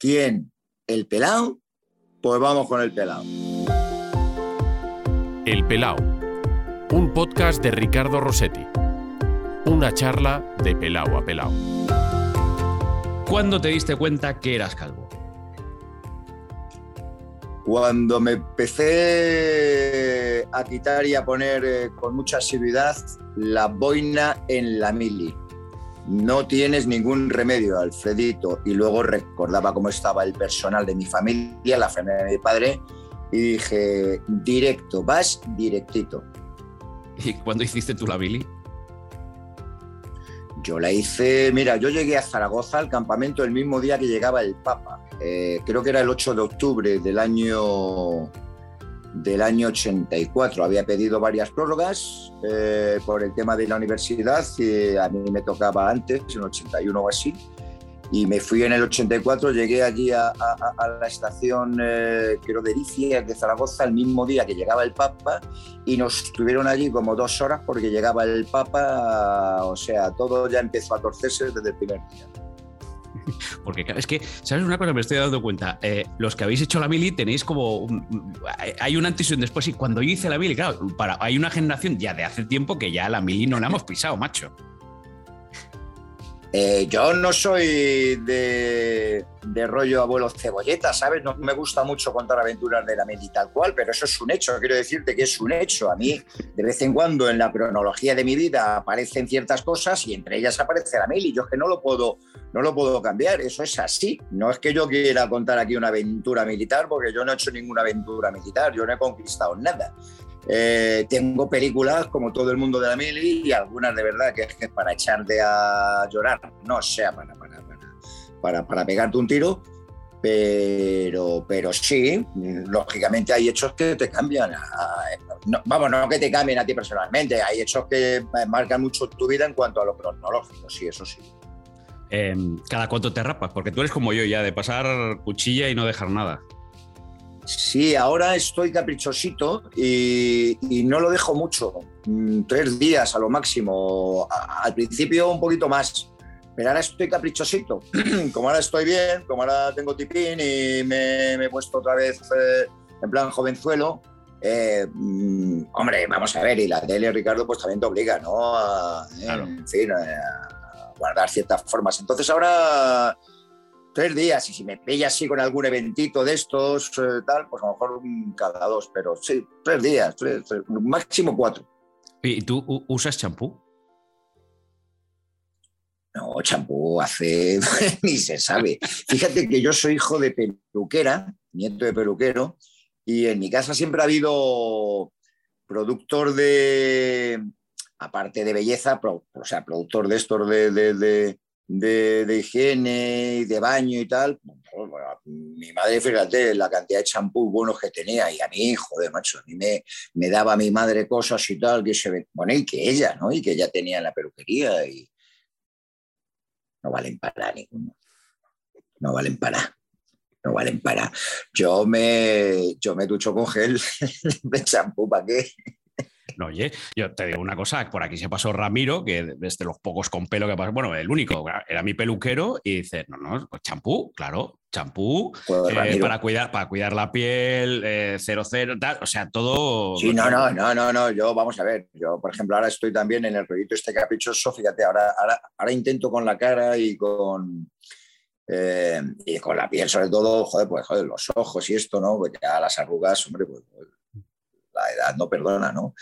¿Quién? ¿El pelao? Pues vamos con el pelao. El pelao. Un podcast de Ricardo Rossetti. Una charla de pelao a pelao. ¿Cuándo te diste cuenta que eras calvo? Cuando me empecé a quitar y a poner eh, con mucha asiduidad la boina en la mili. No tienes ningún remedio, Alfredito. Y luego recordaba cómo estaba el personal de mi familia, la familia de mi padre, y dije, directo, vas directito. ¿Y cuándo hiciste tú la mili? Yo la hice, mira, yo llegué a Zaragoza al campamento el mismo día que llegaba el Papa. Eh, creo que era el 8 de octubre del año del año 84. Había pedido varias prórrogas eh, por el tema de la universidad a mí me tocaba antes, en 81 o así y me fui en el 84, llegué allí a, la estación, eh, creo, de Ericia, de Zaragoza, el mismo día que llegaba el Papa, y nos estuvieron allí como dos horas porque llegaba el Papa, o sea, todo ya empezó a torcerse desde el primer día. Porque es que, ¿sabes una cosa? Me estoy dando cuenta. Eh, los que habéis hecho la mili tenéis como. hay un antes y un después. Y cuando yo hice la mili, claro, para, hay una generación ya de hace tiempo que ya la mili no la hemos pisado, macho. Eh, yo no soy de, rollo abuelo cebolleta, ¿sabes? No me gusta mucho contar aventuras de la mili tal cual, pero eso es un hecho. Quiero decirte que es un hecho. A mí, de vez en cuando, en la cronología de mi vida aparecen ciertas cosas y entre ellas aparece la mili. Yo es que no lo puedo, no lo puedo cambiar. Eso es así. No es que yo quiera contar aquí una aventura militar, porque yo no he hecho ninguna aventura militar. Yo no he conquistado nada. Eh, tengo películas como todo el mundo de la mili y algunas de verdad que es para echarte a llorar, no sea para, para, para, para, pegarte un tiro, pero, pero sí, lógicamente hay hechos que te cambian. vamos, no que te cambien a ti personalmente, hay hechos que marcan mucho tu vida en cuanto a lo cronológico, sí, eso sí. Em, ¿Cada cuánto te rapas? Porque tú eres como yo ya, de pasar cuchilla y no dejar nada. Sí, ahora estoy caprichosito y, no lo dejo mucho, mm, tres días a lo máximo, al principio un poquito más, pero ahora estoy caprichosito, como ahora estoy bien, como ahora tengo tipín y me, he puesto otra vez eh, en plan jovenzuelo, eh, mm, hombre, vamos a ver, y la tele, Ricardo, pues también te obliga, ¿no? A, eh, En fin, a guardar ciertas formas. Entonces ahora tres días y si me pilla así con algún eventito de estos, eh, tal, pues a lo mejor cada dos, pero sí, tres días, máximo cuatro. ¿Y tú usas champú? No, champú hace ni se sabe. Fíjate que yo soy hijo de peluquera, nieto de peluquero, y en mi casa siempre ha habido productor de, aparte de belleza, o sea, productor de estos de de, higiene y de baño y tal, mi madre, fíjate, la cantidad de champú buenos que tenía, y a mí, joder, macho, a mí me, me daba a mi madre cosas y tal, que se bueno, y que ella, ¿no? Y que ella tenía la peluquería y no valen para ninguno. No valen para. No valen para. Yo me, yo me ducho con gel de champú, ¿para qué? No, oye, yo te digo una cosa, por aquí se pasó Ramiro, que desde los pocos con pelo que pasó, bueno, el único, era mi peluquero, y dice, no, no, pues champú, claro, champú, eh, para, cuidar, para cuidar la piel, eh, cero, cero, tal, o sea, todo... Sí, no, no, no, no, no, yo, vamos a ver, yo, por ejemplo, ahora estoy también en el proyecto este caprichoso, fíjate, ahora, ahora, ahora intento con la cara y con... Eh, y con la piel, sobre todo, joder, pues joder, los ojos y esto, ¿no? Pues ya las arrugas, hombre, pues la edad no perdona, ¿no?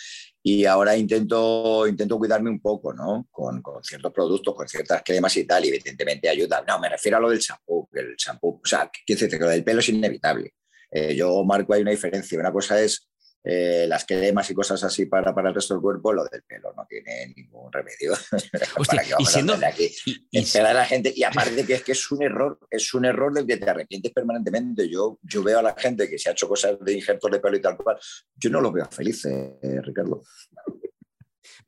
Y ahora intento, intento cuidarme un poco, ¿no? Con, con ciertos productos, con ciertas cremas y tal, y evidentemente ayuda. No, me refiero a lo del champú, que el champú, o sea, que, que lo del pelo es inevitable. Eh, yo marco hay una diferencia. Una cosa es eh, las cremas y cosas así para, para el resto del cuerpo, lo del pelo no tiene ningún remedio. y siendo aquí, y, a la gente y aparte que es que es un error, es un error del que te arrepientes permanentemente. Yo, yo veo a la gente que se ha hecho cosas de injertos de pelo y tal cual, yo no lo veo feliz, eh, Ricardo.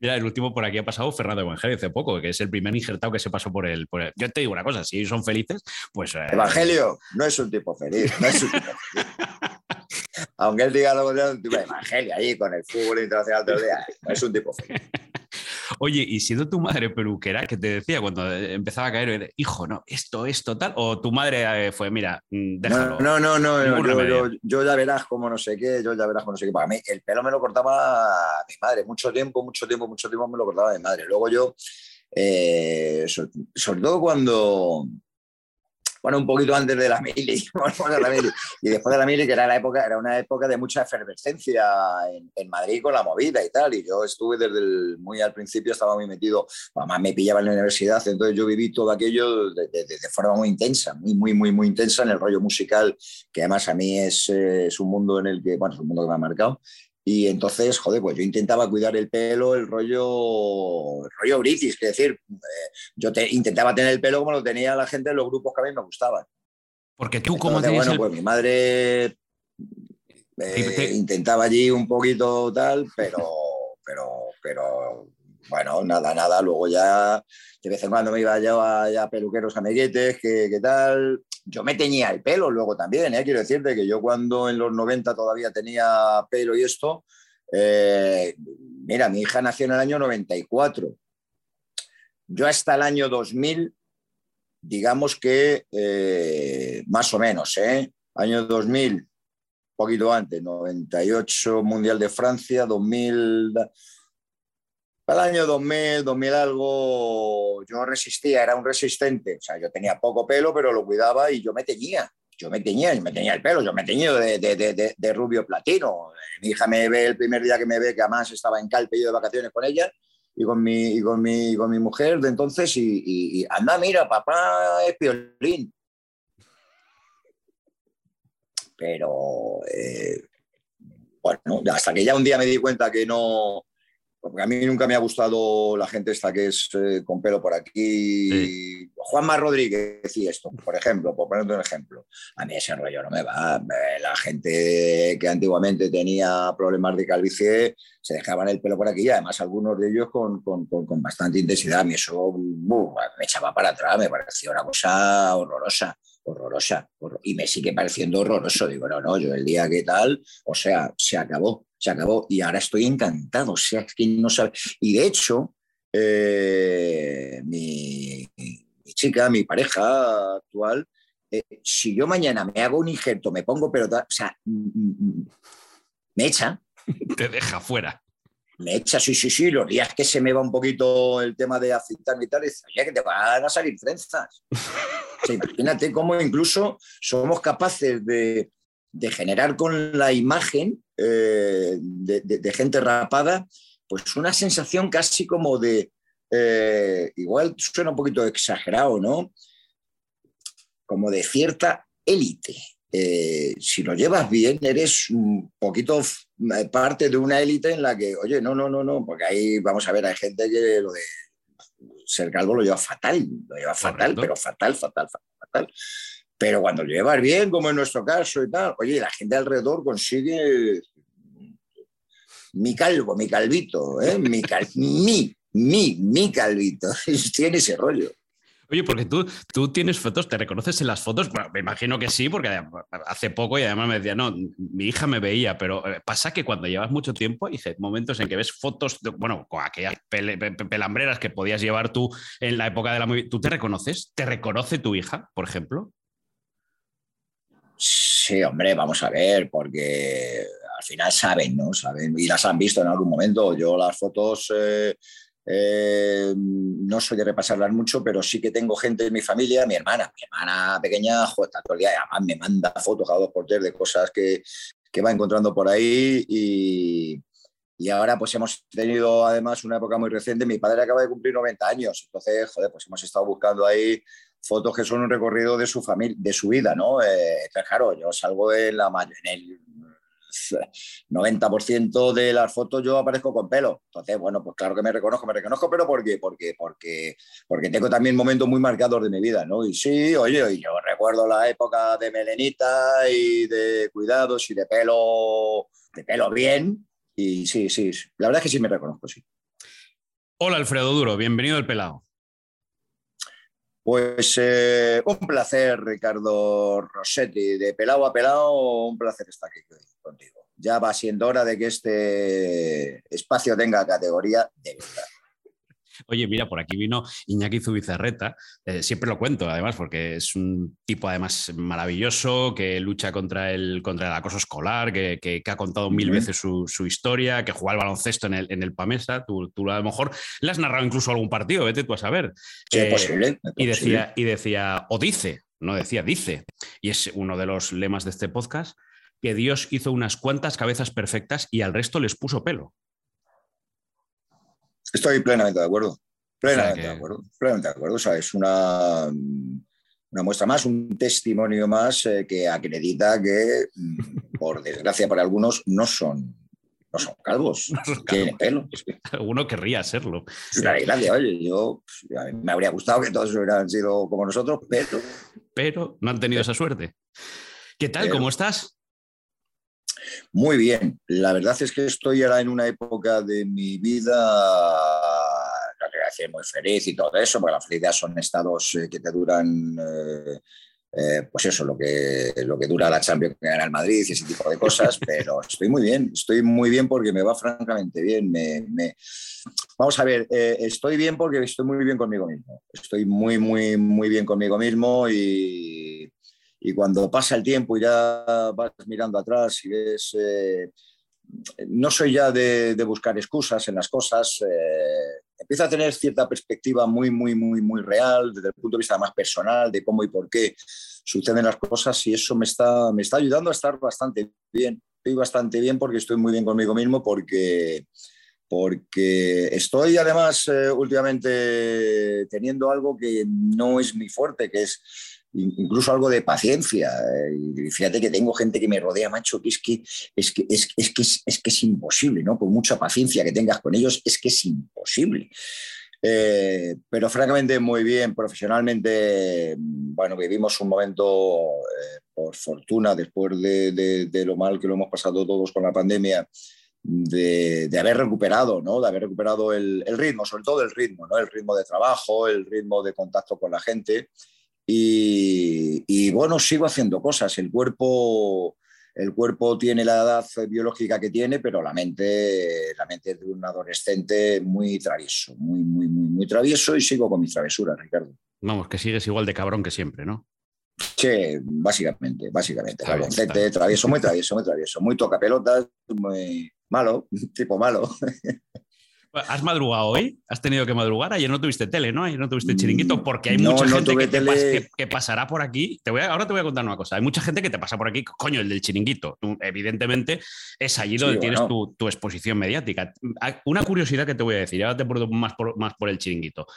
Mira, el último por aquí ha pasado Fernando Evangelio hace poco, que es el primer injertado que se pasó por el. Yo te digo una cosa, si son felices, pues. Eh, Evangelio no es un tipo feliz, no es un tipo feliz. Aunque él diga lo contrario, un tipo de evangelio ahí con el fútbol internacional todo el día, es un tipo feliz. Oye, y siendo tu madre peluquera, que te decía cuando empezaba a caer, hijo, no, esto, esto, tal, o tu madre eh, fue, mira, mm, déjalo. No, no, no, yo, ya verás como no sé qué, yo ya verás como no sé qué. Para mí, el pelo me lo cortaba mi madre, mucho tiempo, mucho tiempo, mucho tiempo me lo cortaba mi madre. Luego yo, eh, sobre todo cuando bueno, un poquito antes de la mili, y después de la mili, que era la época, era una época de mucha efervescencia en, Madrid con la movida y tal, y yo estuve desde muy al principio, estaba muy metido, además me pillaba en la universidad, entonces yo viví todo aquello de, forma muy intensa, muy, muy, muy, muy intensa en el rollo musical, que además a mí es, es un mundo en el que, bueno, es un mundo que me ha marcado, y entonces, joder, pues yo intentaba cuidar el pelo, el rollo, el rollo british, es decir, eh, yo te, intentaba tener el pelo como lo tenía la gente en los grupos que a mí me gustaban. Porque tú, como Bueno, pues mi madre eh, intentaba allí un poquito tal, pero, pero, pero, bueno, nada, nada. Luego ya de vez en cuando me iba yo a, peluqueros amiguetes, que, que tal yo me teñía el pelo luego también, ¿eh? quiero decirte que yo cuando en los 90 todavía tenía pelo y esto, eh, mira, mi hija nació en el año 94. Yo hasta el año 2000, digamos que eh, más o menos, ¿eh? Año 2000, poquito antes, 98 Mundial de Francia, 2000 el año 2000, 2000 algo, yo resistía, era un resistente. O sea, yo tenía poco pelo, pero lo cuidaba y yo me teñía. Yo me teñía, y me teñía el pelo, yo me teñía de, de, de, rubio platino. Mi hija me ve el primer día que me ve, que además estaba en Calpe yo de vacaciones con ella y con mi, y con mi, con mi mujer de entonces, y, anda, mira, papá es piolín. Pero, eh, bueno, hasta que ya un día me di cuenta que no, porque a mí nunca me ha gustado la gente esta que es eh, con pelo por aquí. Juanma Rodríguez decía esto, por ejemplo, por ponerte un ejemplo. A mí ese rollo no me va. La gente que antiguamente tenía problemas de calvicie se dejaban el pelo por aquí y además algunos de ellos con, con, con, bastante intensidad. A mí eso me echaba para atrás, me parecía una cosa horrorosa horrorosa y me sigue pareciendo horroroso. Digo, no, no, yo el día que tal, o sea, se acabó se acabó y ahora estoy encantado. O sea, es que no sabe. Y de hecho, eh, mi, chica, mi pareja actual, eh, si yo mañana me hago un injerto, me pongo pero o sea, mm, mm, mm, me echa. Te deja fuera. Me echa, sí, sí, sí, los días que se me va un poquito el tema de aceptar y tal, dice, oye, que te van a salir trenzas. imagínate cómo incluso somos capaces de, de generar con la imagen eh, de, gente rapada, pues una sensación casi como de, eh, igual suena un poquito exagerado, ¿no? Como de cierta élite. Eh, si lo llevas bien, eres un poquito parte de una élite en la que, oye, no, no, no, no, porque ahí vamos a ver, hay gente que lo de ser calvo lo lleva fatal, lo lleva fatal, pero fatal, fatal, fatal. Pero cuando lo llevas bien, como en nuestro caso y tal, oye, la gente alrededor consigue mi calvo, mi calvito, ¿eh? mi, mi, mi, mi calvito, tiene ese rollo. Oye, porque tú, tú tienes fotos, ¿te reconoces en las fotos? me imagino que sí, porque hace poco y además me decía, no, mi hija me veía, pero eh, pasa que cuando llevas mucho tiempo, hay momentos en que ves fotos, bueno, con aquellas pelambreras que podías llevar tú en la época de la ¿tú te reconoces? ¿Te reconoce tu hija, por ejemplo? Sí, hombre, vamos a ver, porque al final saben, ¿no? Saben y las han visto en algún momento. Yo las fotos eh, eh, no soy de repasarlas mucho, pero sí que tengo gente en mi familia, mi hermana, mi hermana pequeña, joder, todo el día, me manda fotos cada dos por tres de cosas que, que va encontrando por ahí y, y ahora pues hemos tenido además una época muy reciente, mi padre acaba de cumplir 90 años, entonces, joder, pues hemos estado buscando ahí fotos que son un recorrido de su familia, de su vida, ¿no? Eh, claro, yo salgo en, la, en el 90% de las fotos yo aparezco con pelo. Entonces, bueno, pues claro que me reconozco, me reconozco, pero ¿por qué? Porque, porque, porque tengo también momentos muy marcados de mi vida, ¿no? Y sí, oye, yo recuerdo la época de melenita y de cuidados y de pelo, de pelo bien. Y sí, sí, la verdad es que sí me reconozco, sí. Hola Alfredo Duro, bienvenido al Pelado. Pues eh, un placer, Ricardo Rossetti, de pelado a pelado, un placer estar aquí contigo. Ya va siendo hora de que este espacio tenga categoría de verdad. Oye, mira, por aquí vino Iñaki Zubizarreta, eh, siempre lo cuento además porque es un tipo además maravilloso que lucha contra el, contra el acoso escolar, que, ha contado mil veces su, historia, que juega al baloncesto en el, en el Pamesa, tú, a lo mejor le has narrado incluso algún partido, vete tú a saber. es posible, y, decía, y decía, o dice, no decía, dice, y es uno de los lemas de este podcast, que Dios hizo unas cuantas cabezas perfectas y al resto les puso pelo. Estoy plenamente de acuerdo. Plenamente de acuerdo. Plenamente de acuerdo. O sea, es una, una muestra más, un testimonio más eh, que acredita que, mm, por desgracia para algunos, no son, no son calvos. Tienen pelo. Alguno querría serlo. Una desgracia. Oye, yo pues, me habría gustado que todos hubieran sido como nosotros, pero. Pero no han tenido esa suerte. ¿Qué tal? ¿Cómo estás? Muy bien, la verdad es que estoy ahora en una época de mi vida que muy feliz y todo eso, porque la felicidad son estados eh, que te duran, eh, eh, pues eso, lo que, lo que dura la Champions que gana el Madrid y ese tipo de cosas, pero estoy muy bien, estoy muy bien porque me va francamente bien. Vamos a ver, estoy bien porque estoy muy bien conmigo mismo, estoy muy, muy, muy bien conmigo mismo y y cuando pasa el tiempo y ya vas mirando atrás y ves, eh, no soy ya de, buscar excusas en las cosas, eh, empiezo a tener cierta perspectiva muy, muy, muy, muy real desde el punto de vista más personal de cómo y por qué suceden las cosas y eso me está, me está ayudando a estar bastante bien. Estoy bastante bien porque estoy muy bien conmigo mismo porque porque estoy además eh, últimamente teniendo algo que no es mi fuerte, que es incluso algo de paciencia. Eh, fíjate que tengo gente que me rodea, macho, que es que es, que, es, es, que es, que es imposible, ¿no? Por mucha paciencia que tengas con ellos, es que es imposible. Eh, pero francamente muy bien, profesionalmente, bueno, vivimos un momento, eh, por fortuna, después de, lo mal que lo hemos pasado todos con la pandemia, de, haber recuperado, ¿no? De haber recuperado el, ritmo, sobre todo el ritmo, ¿no? El ritmo de trabajo, el ritmo de contacto con la gente. Y, bueno, sigo haciendo cosas. El cuerpo, el cuerpo tiene la edad biológica que tiene, pero la mente, la mente es de un adolescente muy travieso, muy, muy, muy, muy travieso y sigo con mis travesuras, Ricardo. Vamos, que sigues igual de cabrón que siempre, ¿no? Sí, básicamente, básicamente. travieso, muy travieso, muy travieso, muy toca pelotas, muy malo, tipo malo. ¿Has madrugado hoy? ¿Has tenido que madrugar? Ayer no tuviste tele, ¿no? Ayer no tuviste chiringuito porque hay mucha gente que, pasará por aquí. Te voy ahora te voy a contar una cosa. Hay mucha gente que te pasa por aquí, coño, el del chiringuito. evidentemente es allí donde tienes tu, exposición mediática. Una curiosidad que te voy a decir, ahora te por más por, más por el chiringuito.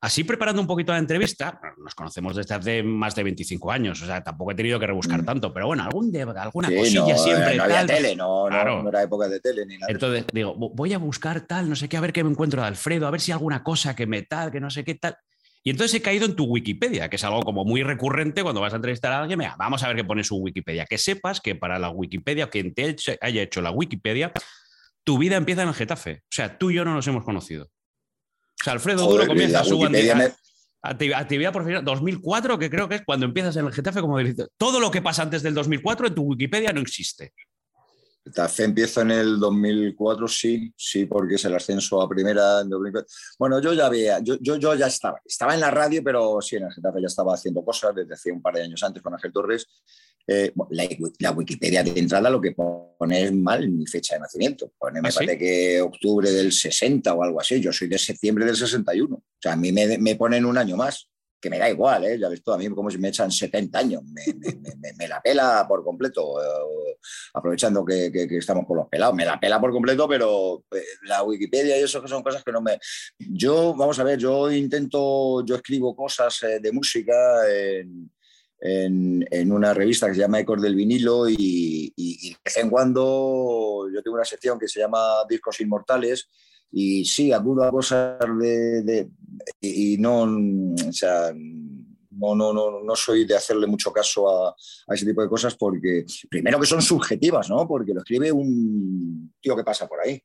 Así preparando un poquito la entrevista, nos conocemos desde hace más de 25 años, o sea, tampoco he tenido que rebuscar mm. tanto, pero bueno, algún de, alguna cosilla siempre. No había tele, no, no, era época de tele ni nada. Entonces digo, voy a buscar tal, no sé qué, a ver qué me encuentro de Alfredo, a ver si alguna cosa que me tal, que no sé qué tal. Y entonces he caído en tu Wikipedia, que es algo como muy recurrente cuando vas a entrevistar a alguien. vamos a ver qué pone su Wikipedia. Que sepas que para la Wikipedia, quien te haya hecho la Wikipedia, tu vida empieza en el Getafe. O sea, tú y yo no nos hemos conocido. O sea, Alfredo Duro comienza su actividad profesional 2004, que creo que es cuando empiezas en el Getafe como director. Todo lo que pasa antes del 2004 en tu Wikipedia no existe. Getafe empieza en el 2004, sí, sí, porque es el ascenso a primera en 2004. Bueno, yo ya había, yo, yo, yo, ya estaba, estaba en la radio, pero sí, en el Getafe ya estaba haciendo cosas desde hace un par de años antes con Ángel Torres eh, la, Wikipedia de entrada lo que pone es mal mi fecha de nacimiento. Pone, me ¿Ah, parece que octubre del 60 o algo así. Yo soy de septiembre del 61. O sea, a mí me, me ponen un año más, que me da igual, ¿eh? ya ves tú, a mí como si me echan 70 años. Me, me, la pela por completo, eh, aprovechando que, que, estamos con los pelados. Me la pela por completo, pero eh, la Wikipedia y eso que son cosas que no me... Yo, vamos a ver, yo intento, yo escribo cosas de música en en, una revista que se llama Ecos del Vinilo y, de vez en cuando yo tengo una sección que se llama Discos Inmortales y sí, acudo a cosas de... y no, o sea, no, no, no, no, soy de hacerle mucho caso a, a, ese tipo de cosas porque, primero que son subjetivas, ¿no? Porque lo escribe un tío que pasa por ahí.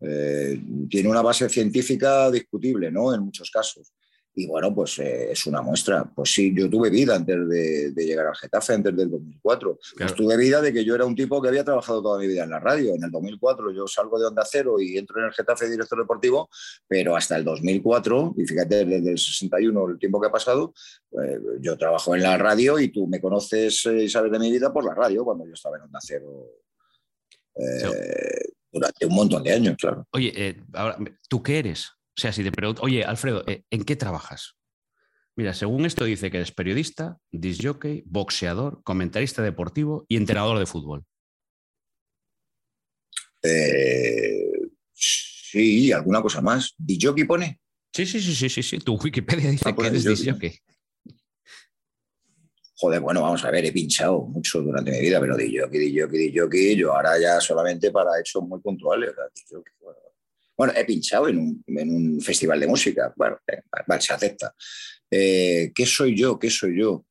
Eh, tiene una base científica discutible, ¿no? En muchos casos. Y bueno, pues eh, es una muestra. Pues sí, yo tuve vida antes de, llegar al Getafe, antes del 2004. Pues tuve vida de que yo era un tipo que había trabajado toda mi vida en la radio. En el 2004 yo salgo de Onda Cero y entro en el Getafe director deportivo, pero hasta el 2004, y fíjate, desde el 61, el tiempo que ha pasado, eh, yo trabajo en la radio y tú me conoces y sabes de mi vida por la radio, cuando yo estaba en Onda Cero. durante un montón de años, claro. Oye, ahora, ¿tú qué eres? O sea, si te pregunto, oye, Alfredo, eh, ¿en qué trabajas? Mira, según esto dice que eres periodista, disjockey, boxeador, comentarista deportivo y entrenador de fútbol. Eh, sí, alguna cosa más. ¿Disjockey pone? Sí, sí, sí, sí, sí, sí. Tu Wikipedia dice ah, que eres disjockey. Joder, bueno, vamos a ver, he pinchado mucho durante mi vida, pero disjockey, disjockey, disjockey, yo ahora ya solamente para hechos muy puntuales. Bueno, he pinchado en un, festival de música, bueno, eh, se acepta. Eh, ¿Qué soy yo? ¿Qué soy yo?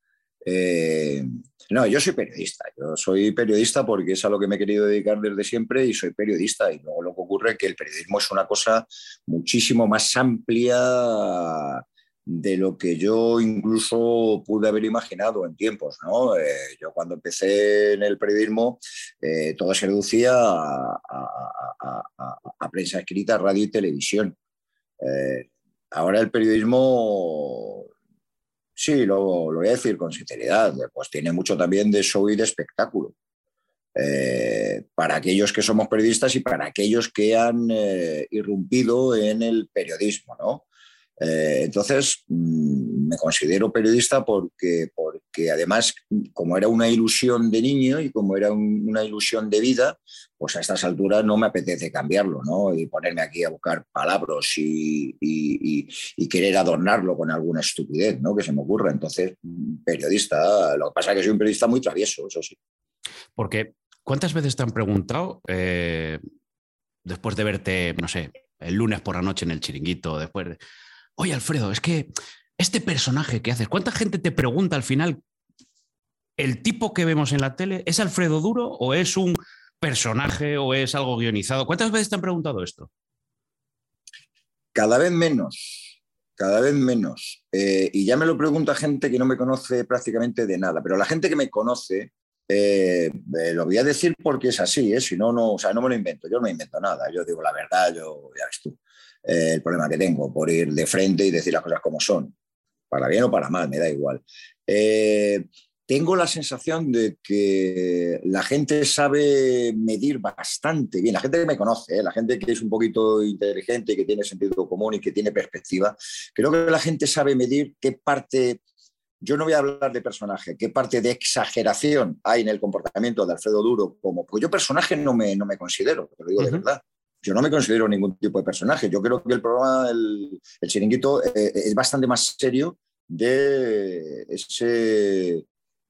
Eh, no, yo soy periodista. Yo soy periodista porque es a lo que me he querido dedicar desde siempre y soy periodista. Y luego lo que ocurre es que el periodismo es una cosa muchísimo más amplia de lo que yo incluso pude haber imaginado en tiempos. ¿no? Eh, yo cuando empecé en el periodismo, eh, todo se reducía a, prensa escrita, radio y televisión. Eh, ahora el periodismo, sí, lo, lo, voy a decir con sinceridad, pues tiene mucho también de show y de espectáculo. para aquellos que somos periodistas y para aquellos que han irrumpido en el periodismo, ¿no? Eh, entonces, mm, me considero periodista porque, porque además, como era una ilusión de niño y como era una ilusión de vida, pues a estas alturas no me apetece cambiarlo, ¿no? Y ponerme aquí a buscar palabras y, querer adornarlo con alguna estupidez, ¿no? Que se me ocurra. Entonces, mm, periodista, lo que pasa es que soy un periodista muy travieso, eso sí. Porque, ¿cuántas veces te han preguntado, eh, después de verte, no sé, el lunes por la noche en el chiringuito, después de oye Alfredo, es que este personaje que haces, ¿cuánta gente te pregunta al final, el tipo que vemos en la tele, ¿es Alfredo Duro o es un personaje o es algo guionizado? ¿Cuántas veces te han preguntado esto? Cada vez menos, cada vez menos. Eh, y ya me lo pregunta gente que no me conoce prácticamente de nada, pero la gente que me conoce, eh, eh, lo voy a decir porque es así, si no, no, o sea, no me lo invento, yo no me invento nada, yo digo la verdad, yo, ya ves tú. Eh, el problema que tengo, por ir de frente y decir las cosas como son, para bien o para mal, me da igual. Eh, tengo la sensación de que la gente sabe medir bastante bien, la gente que me conoce, ¿eh? la gente que es un poquito inteligente, que tiene sentido común y que tiene perspectiva, creo que la gente sabe medir qué parte, yo no voy a hablar de personaje, qué parte de exageración hay en el comportamiento de Alfredo Duro, como, pues yo personaje no me, no me considero, te lo digo de verdad yo no me considero ningún tipo de personaje. Yo creo que el programa, el, el chiringuito, eh, eh, es bastante más serio de ese,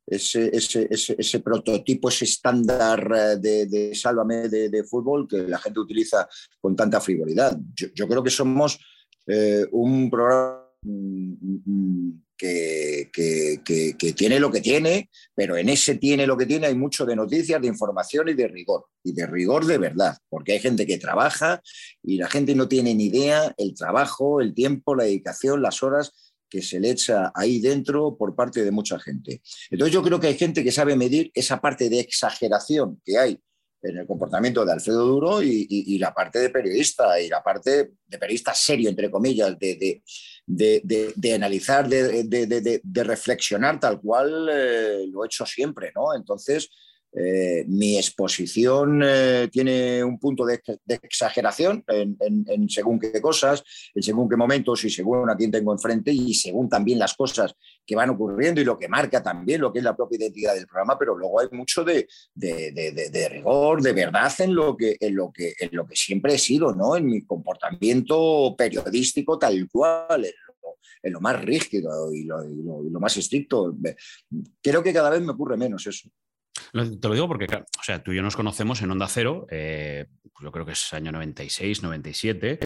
ese, ese, ese, prototipo, ese estándar de, de sálvame de, fútbol que la gente utiliza con tanta frivolidad. Yo, creo que somos eh, un programa mm, que, que, tiene lo que tiene, pero en ese tiene lo que tiene hay mucho de noticias, de información y de rigor, y de rigor de verdad, porque hay gente que trabaja y la gente no tiene ni idea el trabajo, el tiempo, la dedicación, las horas que se le echa ahí dentro por parte de mucha gente. Entonces yo creo que hay gente que sabe medir esa parte de exageración que hay en el comportamiento de Alfredo Duro y, la parte de periodista y la parte de periodista serio, entre comillas, de, de, analizar, de, reflexionar tal cual eh, lo he hecho siempre, ¿no? Entonces, eh, mi exposición eh, tiene un punto de, exageración en, según qué cosas, en según qué momentos y según a quién tengo enfrente y según también las cosas que van ocurriendo y lo que marca también lo que es la propia identidad del programa, pero luego hay mucho de, rigor, de verdad en lo, que, en, lo que, en lo que siempre he sido, ¿no? en mi comportamiento periodístico tal cual, en lo, más rígido y lo, y lo más estricto. Creo que cada vez me ocurre menos eso. Te lo digo porque, o sea, tú y yo nos conocemos en Onda Cero, eh, pues yo creo que es año 96, 97.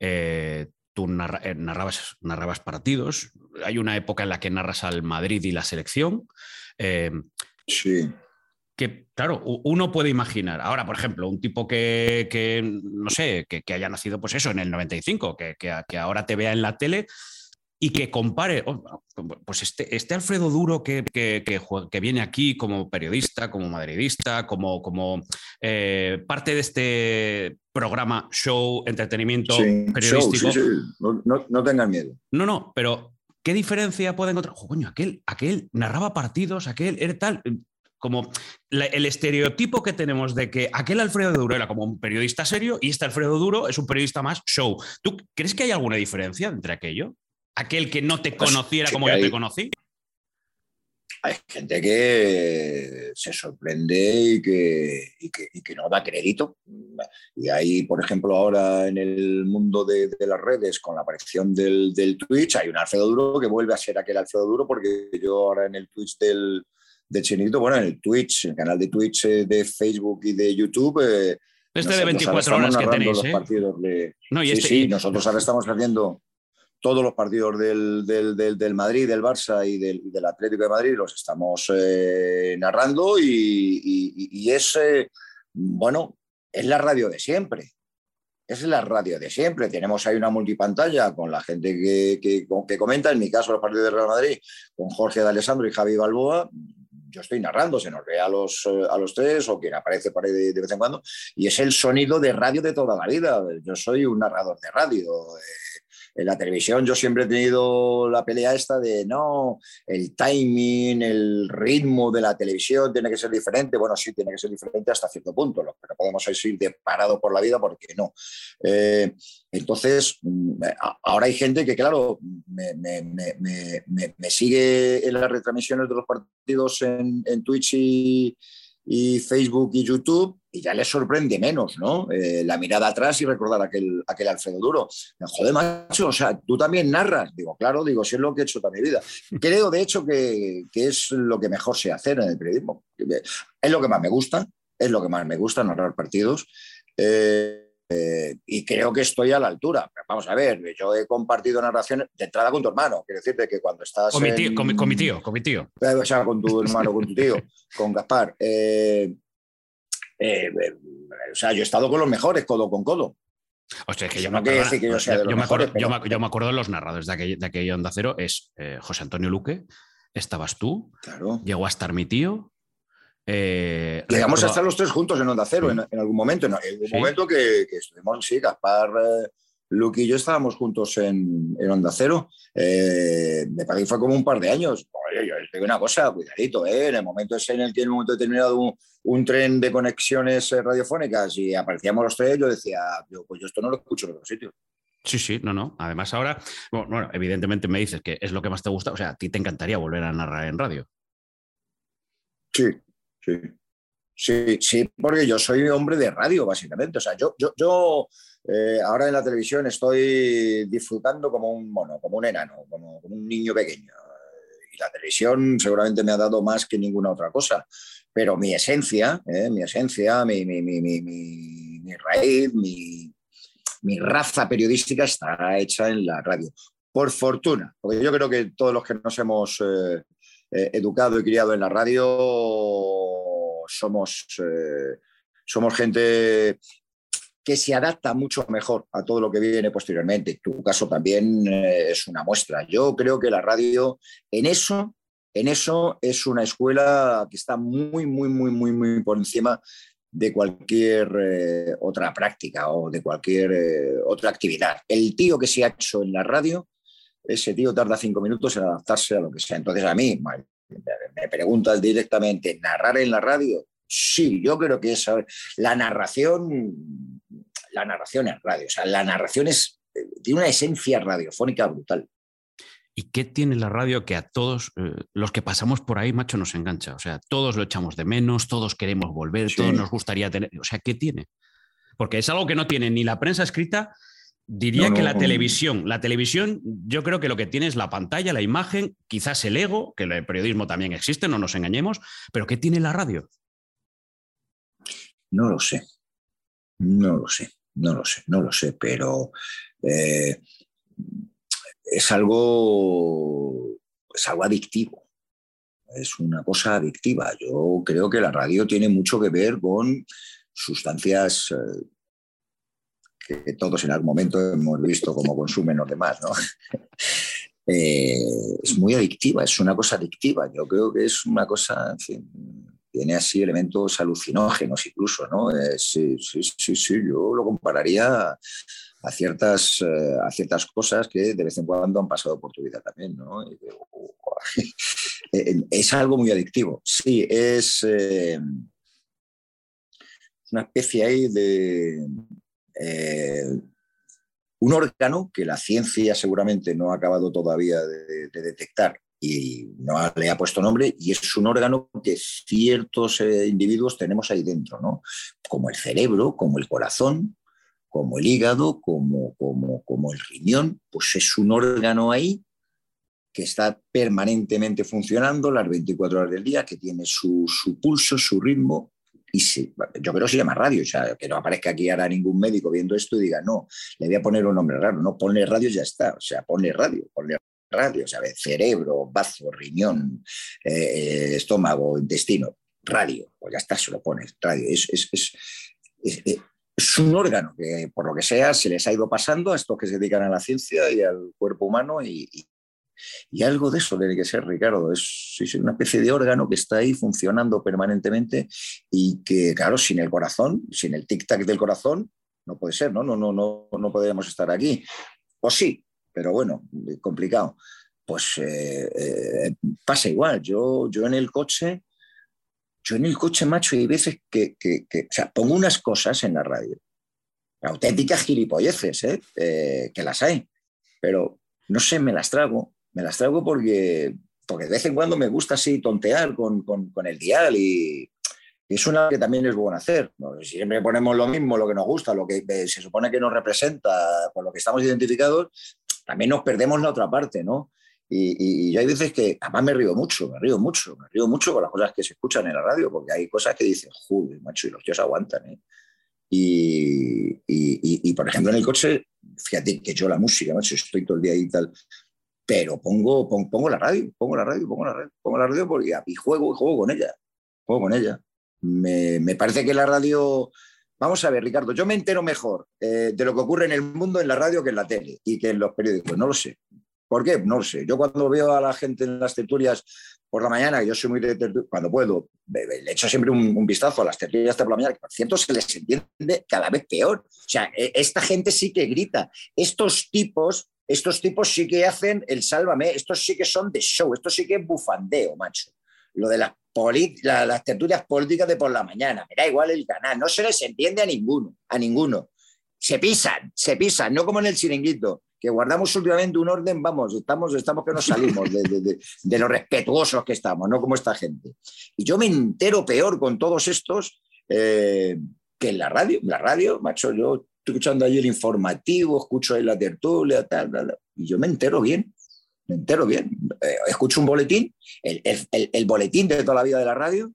Eh, tú eh, narrabas, narrabas, partidos. Hay una época en la que narras al Madrid y la selección. sí. Que, claro, uno puede imaginar. Ahora, por ejemplo, un tipo que, no sé, que, haya nacido, pues eso, en el 95, que, que ahora te vea en la tele y que compare, oh, pues este, este Alfredo Duro que, que, viene aquí como periodista, como madridista, como, como eh, parte de este programa, show, entretenimiento periodístico. No, tengan miedo. No, no, pero ¿qué diferencia puede encontrar? coño, aquel, aquel narraba partidos, aquel era tal como el estereotipo que tenemos de que aquel Alfredo Duro era como un periodista serio y este Alfredo Duro es un periodista más show. ¿Tú crees que hay alguna diferencia entre aquello? Aquel que no te pues conociera como yo te conocí. Hay gente que se sorprende y que, que, no da crédito. Y hay, por ejemplo, ahora en el mundo de, las redes, con la aparición del, del, Twitch, hay un Alfredo Duro que vuelve a ser aquel Alfredo Duro, porque yo ahora en el Twitch del, de Chinito, bueno, en el Twitch, el canal de Twitch eh, de Facebook y de YouTube. Eh, este de 24 horas que tenéis, ¿eh? de... No, y este, sí, nosotros ahora estamos haciendo todos los partidos del, del, Madrid, del Barça y del, Atlético de Madrid, los estamos narrando y, es, bueno, es la radio de siempre. Es la radio de siempre. Tenemos ahí una multipantalla con la gente que, que, que comenta, en mi caso los partidos de Real Madrid, con Jorge de Alessandro y Javi Balboa yo estoy narrando, se nos ve a los, eh, a los tres o quien aparece por de, vez en cuando, y es el sonido de radio de toda la vida. Yo soy un narrador de radio. En la televisión yo siempre he tenido la pelea esta de no, el timing, el ritmo de la televisión tiene que ser diferente. Bueno, sí, tiene que ser diferente hasta cierto punto, pero podemos ir de parado por la vida porque no. Eh, entonces, mm, ahora hay gente que, claro, me, sigue en las retransmisiones de los partidos en, en Twitch y, y Facebook y YouTube y ya les sorprende menos, ¿no? Eh, la mirada atrás y recordar aquel, aquel Alfredo Duro. Joder, macho, o sea, tú también narras. Digo, claro, digo, si es lo que he hecho toda mi vida. Creo, de hecho, que, es lo que mejor sé hacer en el periodismo. Es lo que más me gusta, es lo que más me gusta, narrar partidos. Eh, eh, y creo que estoy a la altura. vamos a ver, yo he compartido narraciones de entrada con tu hermano. Quiero decirte que cuando estás. Con mi tío, con, mi, tío, con mi tío. O sea, con tu hermano, con tu tío, con Gaspar. Eh, eh, o sea, yo he estado con los mejores, codo con codo. O sea, es que yo, me, acuerdo, yo, me acuerdo, de los narradores de aquella, de aquella Onda Cero. Es José Antonio Luque, estabas tú, claro. llegó a estar mi tío, eh, Llegamos a estar los tres juntos en Onda Cero en, algún momento. En, un momento que, estuvimos, sí, Gaspar, eh, Luke y yo estábamos juntos en, Onda Cero. Eh, me parece que fue como un par de años. Oye, yo digo una cosa, cuidadito, ¿eh? en el momento ese en el que en un momento determinado un, tren de conexiones radiofónicas y aparecíamos los tres, yo decía, pues yo esto no lo escucho en otro sitio. Sí, sí, no, no. Además, ahora, bueno, evidentemente me dices que es lo que más te gusta. O sea, a ti te encantaría volver a narrar en radio. Sí, Sí. Sí, porque yo soy hombre de radio, básicamente. O sea, yo, yo, yo eh, ahora en la televisión estoy disfrutando como un mono, como un enano, como, un niño pequeño. Y la televisión seguramente me ha dado más que ninguna otra cosa. Pero mi esencia, eh, mi esencia, mi, mi, mi, mi raíz, mi, raza periodística está hecha en la radio. Por fortuna, porque yo creo que todos los que nos hemos eh, educado y criado en la radio somos, eh, somos gente que se adapta mucho mejor a todo lo que viene posteriormente. Tu caso también eh, es una muestra. Yo creo que la radio en eso, en eso es una escuela que está muy, muy, muy, muy, muy por encima de cualquier eh, otra práctica o de cualquier otra actividad. El tío que se ha hecho en la radio, ese tío tarda cinco minutos en adaptarse a lo que sea. Entonces a mí, me preguntas directamente, ¿narrar en la radio? Sí, yo creo que es la narración, la narración es radio, o sea, la narración es, tiene una esencia radiofónica brutal. ¿Y qué tiene la radio que a todos eh, los que pasamos por ahí, macho, nos engancha? O sea, todos lo echamos de menos, todos queremos volver, todos nos gustaría tener. O sea, ¿qué tiene? Porque es algo que no tiene ni la prensa escrita Diría que la televisión, la televisión, yo creo que lo que tiene es la pantalla, la imagen, quizás el ego, que el periodismo también existe, no nos engañemos, pero ¿qué tiene la radio? No lo sé, no lo sé, no lo sé, no lo sé, pero eh, es algo, es algo adictivo, es una cosa adictiva. Yo creo que la radio tiene mucho que ver con sustancias eh, que todos en algún momento hemos visto cómo consumen los demás, ¿no? eh, es muy adictiva, es una cosa adictiva. Yo creo que es una cosa, en fin, tiene así elementos alucinógenos incluso, ¿no? Eh, sí, sí, sí, yo lo compararía a ciertas, eh, a ciertas cosas que de vez en cuando han pasado por tu vida también, ¿no? es algo muy adictivo. Sí, es una especie ahí de un órgano que la ciencia seguramente no ha acabado todavía de, detectar y no le ha puesto nombre, y es un órgano que ciertos eh, individuos tenemos ahí dentro, ¿no? Como el cerebro, como el corazón, como el hígado, como, como, como el riñón, pues es un órgano ahí que está permanentemente funcionando las 24 horas del día, que tiene su, su pulso, su ritmo, y sí, yo creo que se llama radio, o sea, que no aparezca aquí ahora ningún médico viendo esto y diga, no, le voy a poner un nombre raro, no, ponle radio y ya está, o sea, ponle radio, ponle radio. Cerebro, bazo, riñón, eh, estómago, intestino, radio, pues ya está, se lo pones, radio, es, es, es, es, un órgano que por lo que sea se les ha ido pasando a estos que se dedican a la ciencia y al cuerpo humano y, y algo de eso debe que ser, Ricardo. Es, una especie de órgano que está ahí funcionando permanentemente y que, claro, sin el corazón, sin el tic-tac del corazón, no puede ser, ¿no? No, no, no, no podríamos estar aquí. O sí, pero bueno, complicado. Pues eh, eh, pasa igual. Yo, yo en el coche, yo en el coche, macho, hay veces que, que, o sea, pongo unas cosas en la radio, auténticas gilipolleces, ¿eh? ¿eh? que las hay, pero no sé, me las trago me las traigo porque, porque de vez en cuando me gusta así tontear con, el dial y, es una que también es bueno hacer. Siempre ponemos lo mismo, lo que nos gusta, lo que se supone que nos representa, con lo que estamos identificados, también nos perdemos la otra parte, ¿no? Y, yo hay veces que, además me río mucho, me río mucho, me río mucho con las cosas que se escuchan en la radio, porque hay cosas que dicen, joder, macho, y los tíos aguantan, ¿eh? Y, y, por ejemplo, en el coche, fíjate que yo la música, macho, estoy todo el día ahí y tal, pero pongo, pongo, la radio, pongo la radio, pongo la radio, pongo la radio porque, y juego, juego con ella, juego con ella. Me, me, parece que la radio, vamos a ver, Ricardo, yo me entero mejor eh, de lo que ocurre en el mundo en la radio que en la tele y que en los periódicos, no lo sé. ¿Por qué? No lo sé. Yo cuando veo a la gente en las tertulias por la mañana, yo soy muy de cuando puedo, le echo siempre un, vistazo a las tertulias de por la mañana, que por cierto se les entiende cada vez peor. O sea, e, esta gente sí que grita. Estos tipos estos tipos sí que hacen el sálvame, estos sí que son de show, esto sí que es bufandeo, macho. Lo de las, las tertulias políticas de por la mañana, me da igual el canal, no se les entiende a ninguno, a ninguno. Se pisan, se pisan, no como en el chiringuito, que guardamos últimamente un orden, vamos, estamos, estamos que no salimos de, de, de, lo respetuosos que estamos, no como esta gente. Y yo me entero peor con todos estos eh, que en la radio. La radio, macho, yo escuchando ahí el informativo, escucho ahí la tertulia, tal, tal, y yo me entero bien, me entero bien. Eh, escucho un boletín, el, el, el, boletín de toda la vida de la radio,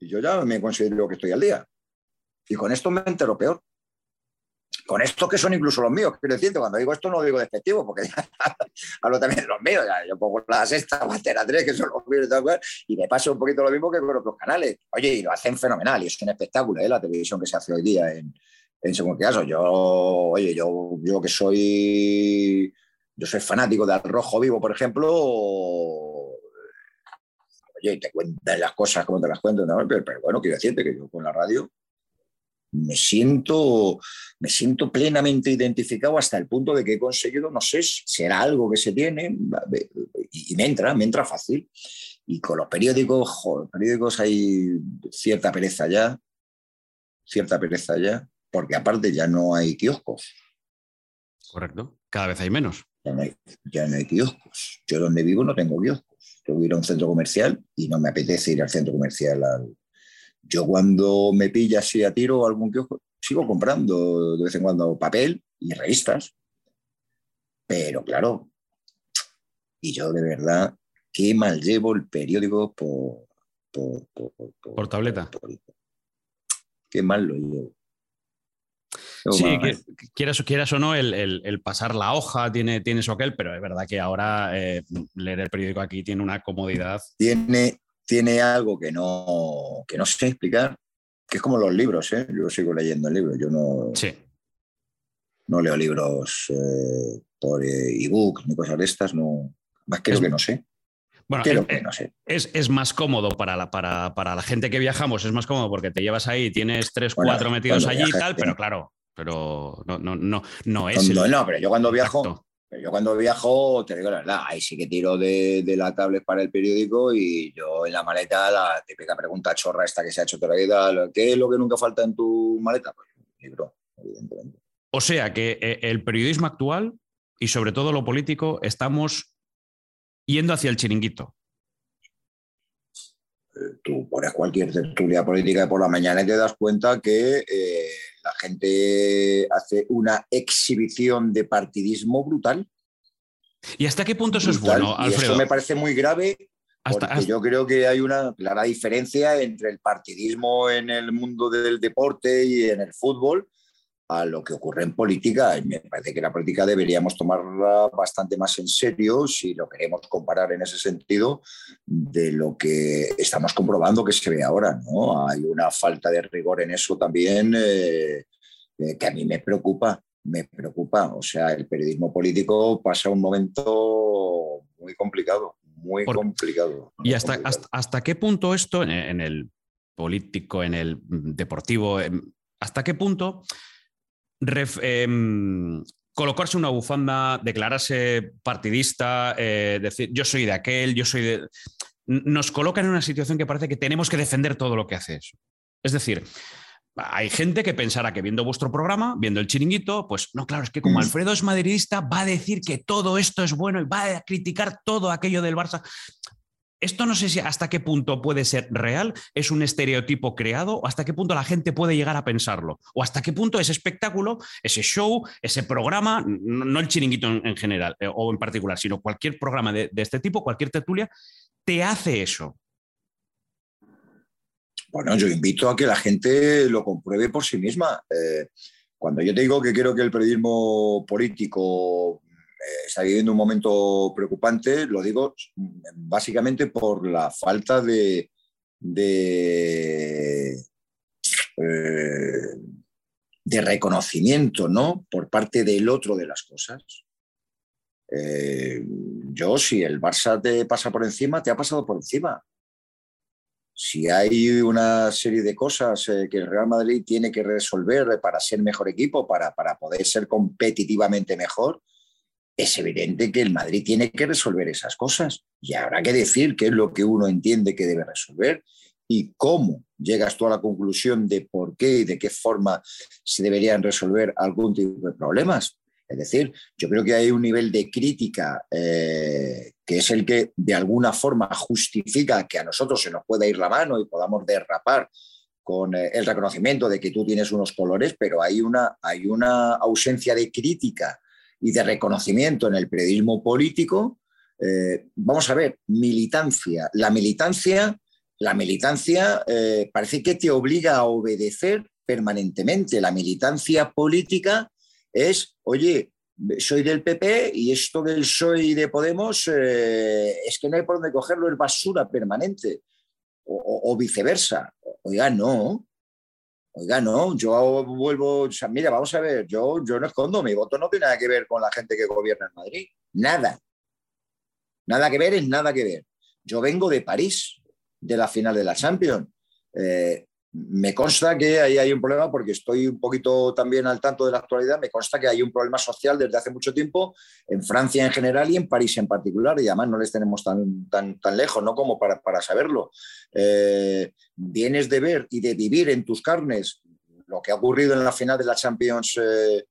y yo ya me considero que estoy al día. Y con esto me entero peor con estos que son incluso los míos, quiero decirte, cuando digo esto no lo digo despectivo, porque hablo también de los míos, yo pongo la sexta, la tres, que son los míos y tal y me pasa un poquito lo mismo que con otros canales. Oye, y lo hacen fenomenal, y es un espectáculo, ¿eh? la televisión que se hace hoy día en, en según qué caso. Yo, oye, yo, yo que soy, yo soy fanático de Rojo Vivo, por ejemplo, oye, te cuentan las cosas como te las cuento, pero, pero bueno, quiero decirte que yo con la radio me siento, me siento plenamente identificado hasta el punto de que he conseguido, no sé, será algo que se tiene y me entra, me entra fácil. Y con los periódicos, joder, periódicos hay cierta pereza ya, cierta pereza ya, porque aparte ya no hay kioscos. Correcto, cada vez hay menos. Ya no hay, ya no hay kioscos. Yo donde vivo no tengo kioscos. Yo voy a ir a un centro comercial y no me apetece ir al centro comercial al, yo cuando me pilla así a tiro algún kiosco, sigo comprando de vez en cuando papel y revistas. Pero claro, y yo de verdad, qué mal llevo el periódico por, por, tableta. qué mal lo llevo. Sí, quieras, quieras, o no, el, pasar la hoja tiene, tiene su aquel, pero es verdad que ahora eh, leer el periódico aquí tiene una comodidad. Tiene, tiene algo que no, que no sé explicar, que es como los libros, ¿eh? Yo sigo leyendo el libro, yo no... Sí. no leo libros eh, por ebook ni cosas de estas, no. Más creo que no sé. Bueno, es, es, más cómodo para la, para, para, la gente que viajamos, es más cómodo porque te llevas ahí, tienes tres, cuatro metidos allí y tal, pero claro, pero no, no, no, no es. No, no, pero yo cuando viajo, yo cuando viajo, te digo la verdad, ahí sí que tiro de, la tablet para el periódico y yo en la maleta, la típica pregunta chorra esta que se ha hecho toda la vida, ¿qué es lo que nunca falta en tu maleta? Pues un libro, evidentemente. O sea que eh, el periodismo actual y sobre todo lo político estamos yendo hacia el chiringuito. Eh, tú pones cualquier tertulia política por la mañana y te das cuenta que eh, la gente hace una exhibición de partidismo brutal. ¿Y hasta qué punto eso es bueno, Alfredo? eso me parece muy grave porque yo creo que hay una clara diferencia entre el partidismo en el mundo del deporte y en el fútbol a lo que ocurre en política. Me parece que la política deberíamos tomarla bastante más en serio si lo queremos comparar en ese sentido de lo que estamos comprobando que se ve ahora. ¿no? Hay una falta de rigor en eso también eh, eh, que a mí me preocupa. Me preocupa. O sea, el periodismo político pasa un momento muy complicado, muy complicado. ¿Y hasta, hasta, qué punto esto en el político, en el deportivo, hasta qué punto Em, colocarse una bufanda, declararse partidista, eh, decir yo soy de aquel, yo soy de. Nos coloca en una situación que parece que tenemos que defender todo lo que hace eso. Es decir, hay gente que pensará que viendo vuestro programa, viendo el chiringuito, pues no, claro, es que como mm. Alfredo es madridista, va a decir que todo esto es bueno y va a criticar todo aquello del Barça. Esto no sé si hasta qué punto puede ser real, es un estereotipo creado, o hasta qué punto la gente puede llegar a pensarlo, o hasta qué punto ese espectáculo, ese show, ese programa, no, el chiringuito en, general eh, o en particular, sino cualquier programa de, este tipo, cualquier tertulia, te hace eso. Bueno, yo invito a que la gente lo compruebe por sí misma. Eh, cuando yo te digo que quiero que el periodismo político está viviendo un momento preocupante, lo digo básicamente por la falta de, de, eh, reconocimiento ¿no? por parte del otro de las cosas. Eh, yo, si el Barça te pasa por encima, te ha pasado por encima. Si hay una serie de cosas que el Real Madrid tiene que resolver para ser mejor equipo, para, para poder ser competitivamente mejor, es evidente que el Madrid tiene que resolver esas cosas y habrá que decir qué es lo que uno entiende que debe resolver y cómo llegas tú a la conclusión de por qué y de qué forma se deberían resolver algún tipo de problemas. Es decir, yo creo que hay un nivel de crítica eh, que es el que de alguna forma justifica que a nosotros se nos pueda ir la mano y podamos derrapar con eh, el reconocimiento de que tú tienes unos colores, pero hay una, hay una ausencia de crítica y de reconocimiento en el periodismo político. Eh, vamos a ver, militancia. La militancia, la militancia eh, parece que te obliga a obedecer permanentemente. La militancia política es, oye, soy del PP y esto del soy de Podemos eh, es que no hay por dónde cogerlo, es basura permanente. O, o viceversa. Oiga, no. Oiga, no, yo vuelvo, mira, vamos a ver, yo, yo no escondo, mi voto no tiene nada que ver con la gente que gobierna en Madrid, nada. Nada que ver es nada que ver. Yo vengo de París, de la final de la Champions. Eh, me consta que ahí hay un problema porque estoy un poquito también al tanto de la actualidad. Me consta que hay un problema social desde hace mucho tiempo en Francia en general y en París en particular. Y además no les tenemos tan, tan, tan lejos ¿no? como para, para saberlo. Eh, vienes de ver y de vivir en tus carnes lo que ha ocurrido en la final de la Champions eh,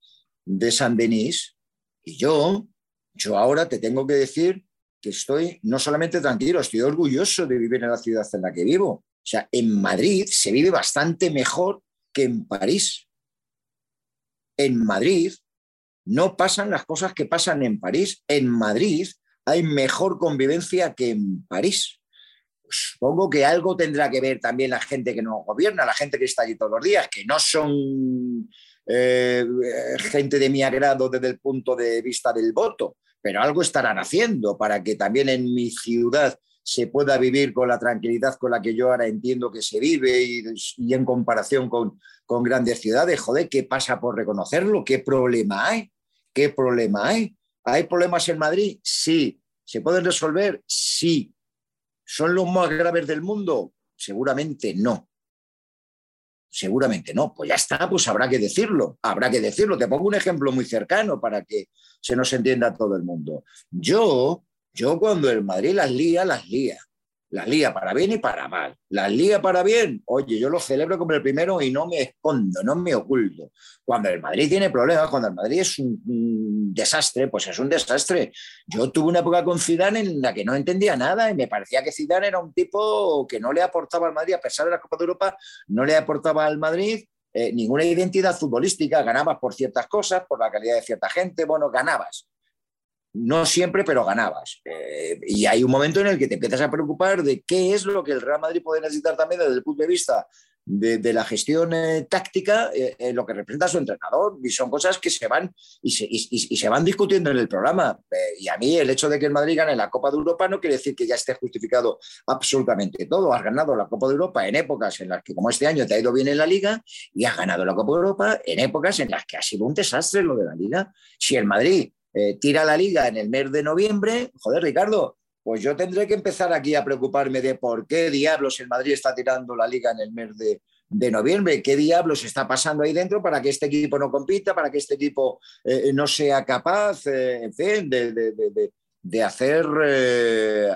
de San Denis. Y yo, yo ahora te tengo que decir que estoy no solamente tranquilo, estoy orgulloso de vivir en la ciudad en la que vivo o sea, en Madrid se vive bastante mejor que en París. En Madrid no pasan las cosas que pasan en París. En Madrid hay mejor convivencia que en París. Supongo que algo tendrá que ver también la gente que nos gobierna, la gente que está allí todos los días, que no son eh, gente de mi agrado desde el punto de vista del voto, pero algo estarán haciendo para que también en mi ciudad se pueda vivir con la tranquilidad con la que yo ahora entiendo que se vive y, en comparación con, con grandes ciudades. Joder, ¿qué pasa por reconocerlo? ¿Qué problema hay? ¿Qué problema hay? ¿Hay problemas en Madrid? Sí. ¿Se pueden resolver? Sí. ¿Son los más graves del mundo? Seguramente no. Seguramente no. Pues ya está, pues habrá que decirlo. Habrá que decirlo. Te pongo un ejemplo muy cercano para que se nos entienda todo el mundo. Yo, yo cuando el Madrid las lía, las lía. Las lía para bien y para mal. Las lía para bien, oye, yo lo celebro como el primero y no me escondo, no me oculto. Cuando el Madrid tiene problemas, cuando el Madrid es un, desastre, pues es un desastre. Yo tuve una época con Zidane en la que no entendía nada y me parecía que Zidane era un tipo que no le aportaba al Madrid, a pesar de la Copa de Europa, no le aportaba al Madrid eh, ninguna identidad futbolística, ganabas por ciertas cosas, por la calidad de cierta gente, bueno, ganabas no siempre, pero ganabas. Eh, y hay un momento en el que te empiezas a preocupar de qué es lo que el Real Madrid puede necesitar también desde el punto de vista de, la gestión eh, táctica, eh, lo que representa su entrenador. Y son cosas que se van y se, y, se van discutiendo en el programa. y a mí el hecho de que el Madrid gane la Copa de Europa no quiere decir que ya esté justificado absolutamente todo. Has ganado la Copa de Europa en épocas en las que, como este año, te ha ido bien en la liga y has ganado la Copa de Europa en épocas en las que ha sido un desastre lo de la liga. Si el Madrid eh, tira la liga en el mes de noviembre, joder, Ricardo, pues yo tendré que empezar aquí a preocuparme de por qué diablos el Madrid está tirando la liga en el mes de, noviembre, qué diablos está pasando ahí dentro para que este equipo no compita, para que este equipo eh, no sea capaz, eh, en fin, de, hacer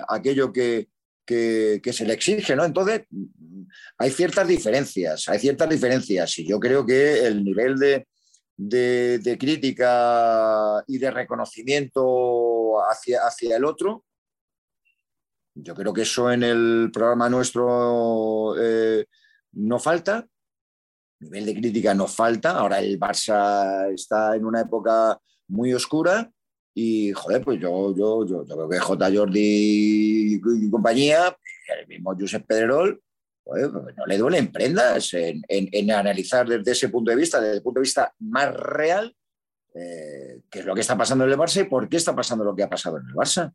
aquello que, que, se le exige, ¿no? Entonces, hay ciertas diferencias, hay ciertas diferencias y yo creo que el nivel de, de, crítica y de reconocimiento hacia, hacia el otro. Yo creo que eso en el programa nuestro eh, no falta. Nivel de crítica no falta. Ahora el Barça está en una época muy oscura y, joder, pues yo, yo, yo, creo que J. Jordi y compañía, el mismo Josep Pedrerol, no le duelen prendas en, analizar desde ese punto de vista, desde el punto de vista más real, eh, qué es lo que está pasando en el Barça y por qué está pasando lo que ha pasado en el Barça.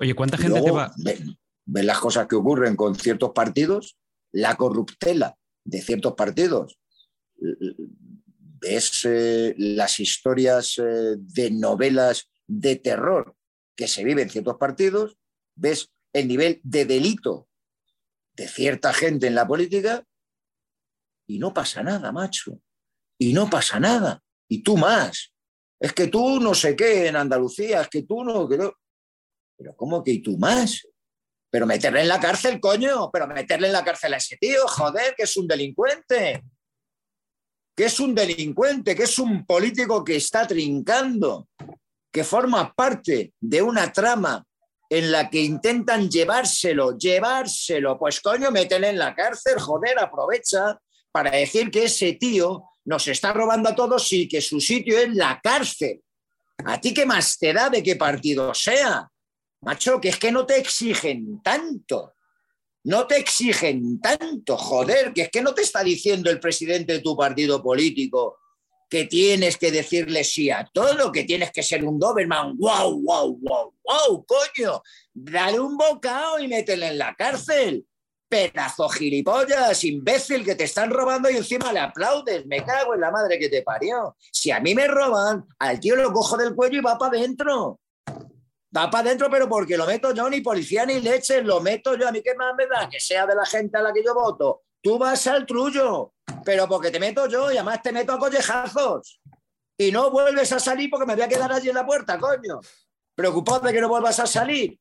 Oye, ¿cuánta gente te va? Ven, las cosas que ocurren con ciertos partidos, la corruptela de ciertos partidos, ves eh, las historias eh, de novelas de terror que se viven en ciertos partidos, ves el nivel de delito de cierta gente en la política y no pasa nada, macho. Y no pasa nada. Y tú más. Es que tú no sé qué en Andalucía, es que tú no... Pero ¿cómo que y tú más? Pero meterle en la cárcel, coño, pero meterle en la cárcel a ese tío, joder, que es un delincuente. Que es un delincuente, que es un político que está trincando, que forma parte de una trama en la que intentan llevárselo, llevárselo, pues coño, métele en la cárcel, joder, aprovecha para decir que ese tío nos está robando a todos y que su sitio es la cárcel. ¿A ti qué más te da de qué partido sea? Macho, que es que no te exigen tanto. No te exigen tanto, joder, que es que no te está diciendo el presidente de tu partido político que tienes que decirle sí a todo, que tienes que ser un Doberman. ¡Wow, wow, wow, wow! ¡Coño! Dale un bocado y métele en la cárcel. Pedazo gilipollas, imbécil, que te están robando y encima le aplaudes. Me cago en la madre que te parió. Si a mí me roban, al tío lo cojo del cuello y va para adentro. Va para adentro, pero porque lo meto yo, ni policía ni leche, lo meto yo. A mí qué más me da que sea de la gente a la que yo voto. Tú vas al trullo pero porque te meto yo y además te meto a collejazos. Y no vuelves a salir porque me voy a quedar allí en la puerta, coño. Preocupado de que no vuelvas a salir.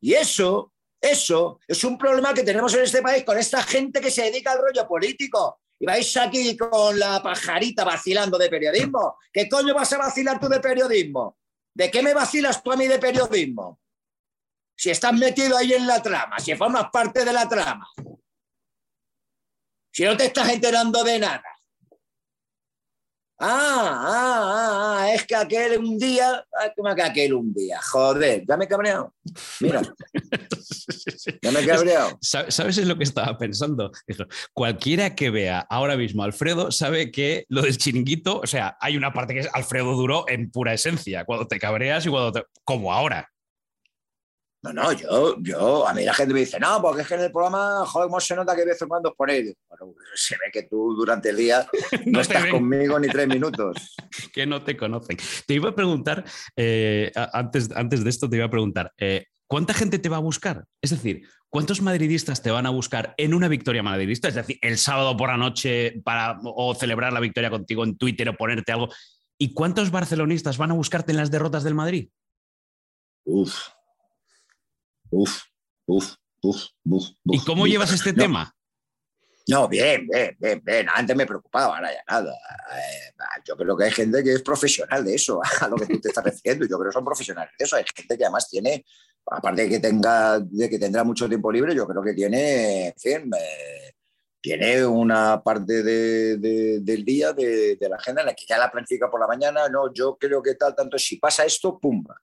Y eso, eso es un problema que tenemos en este país con esta gente que se dedica al rollo político. Y vais aquí con la pajarita vacilando de periodismo. ¿Qué coño vas a vacilar tú de periodismo? ¿De qué me vacilas tú a mí de periodismo? Si estás metido ahí en la trama, si formas parte de la trama. Si no te estás enterando de nada. Ah, ah, ah, es que aquel un día, como que aquel un día, joder, ya me he cabreado. Mira, ya me he cabreado. ¿Sabes en lo que estaba pensando? Cualquiera que vea ahora mismo a Alfredo sabe que lo del chiringuito, o sea, hay una parte que es Alfredo Duro en pura esencia, cuando te cabreas y cuando te. como ahora. No, no, yo, yo, a mí la gente me dice, no, porque es que en el programa, joder, cómo se nota que de vez en cuando os ponéis. Bueno, se ve que tú durante el día no, estás conmigo ni tres minutos. que no te conocen. Te iba a preguntar, eh, antes, antes de esto te iba a preguntar, eh, ¿cuánta gente te va a buscar? Es decir, ¿cuántos madridistas te van a buscar en una victoria madridista? Es decir, el sábado por la noche para o celebrar la victoria contigo en Twitter o ponerte algo. ¿Y cuántos barcelonistas van a buscarte en las derrotas del Madrid? Uf, Uf, uf, uf, uf. ¿Y cómo llevas este tema? No, bien, bien, bien, bien. Antes me preocupaba, ahora ya nada. Eh, yo creo que hay gente que es profesional de eso, a lo que tú te estás refiriendo. Yo creo que son profesionales de eso. Hay gente que además tiene, aparte de que, tenga, de que tendrá mucho tiempo libre, yo creo que tiene, en fin, eh, tiene una parte del día de, de, la agenda en la que ya la planifica por la mañana. No, yo creo que tal, tanto, si pasa esto, pumba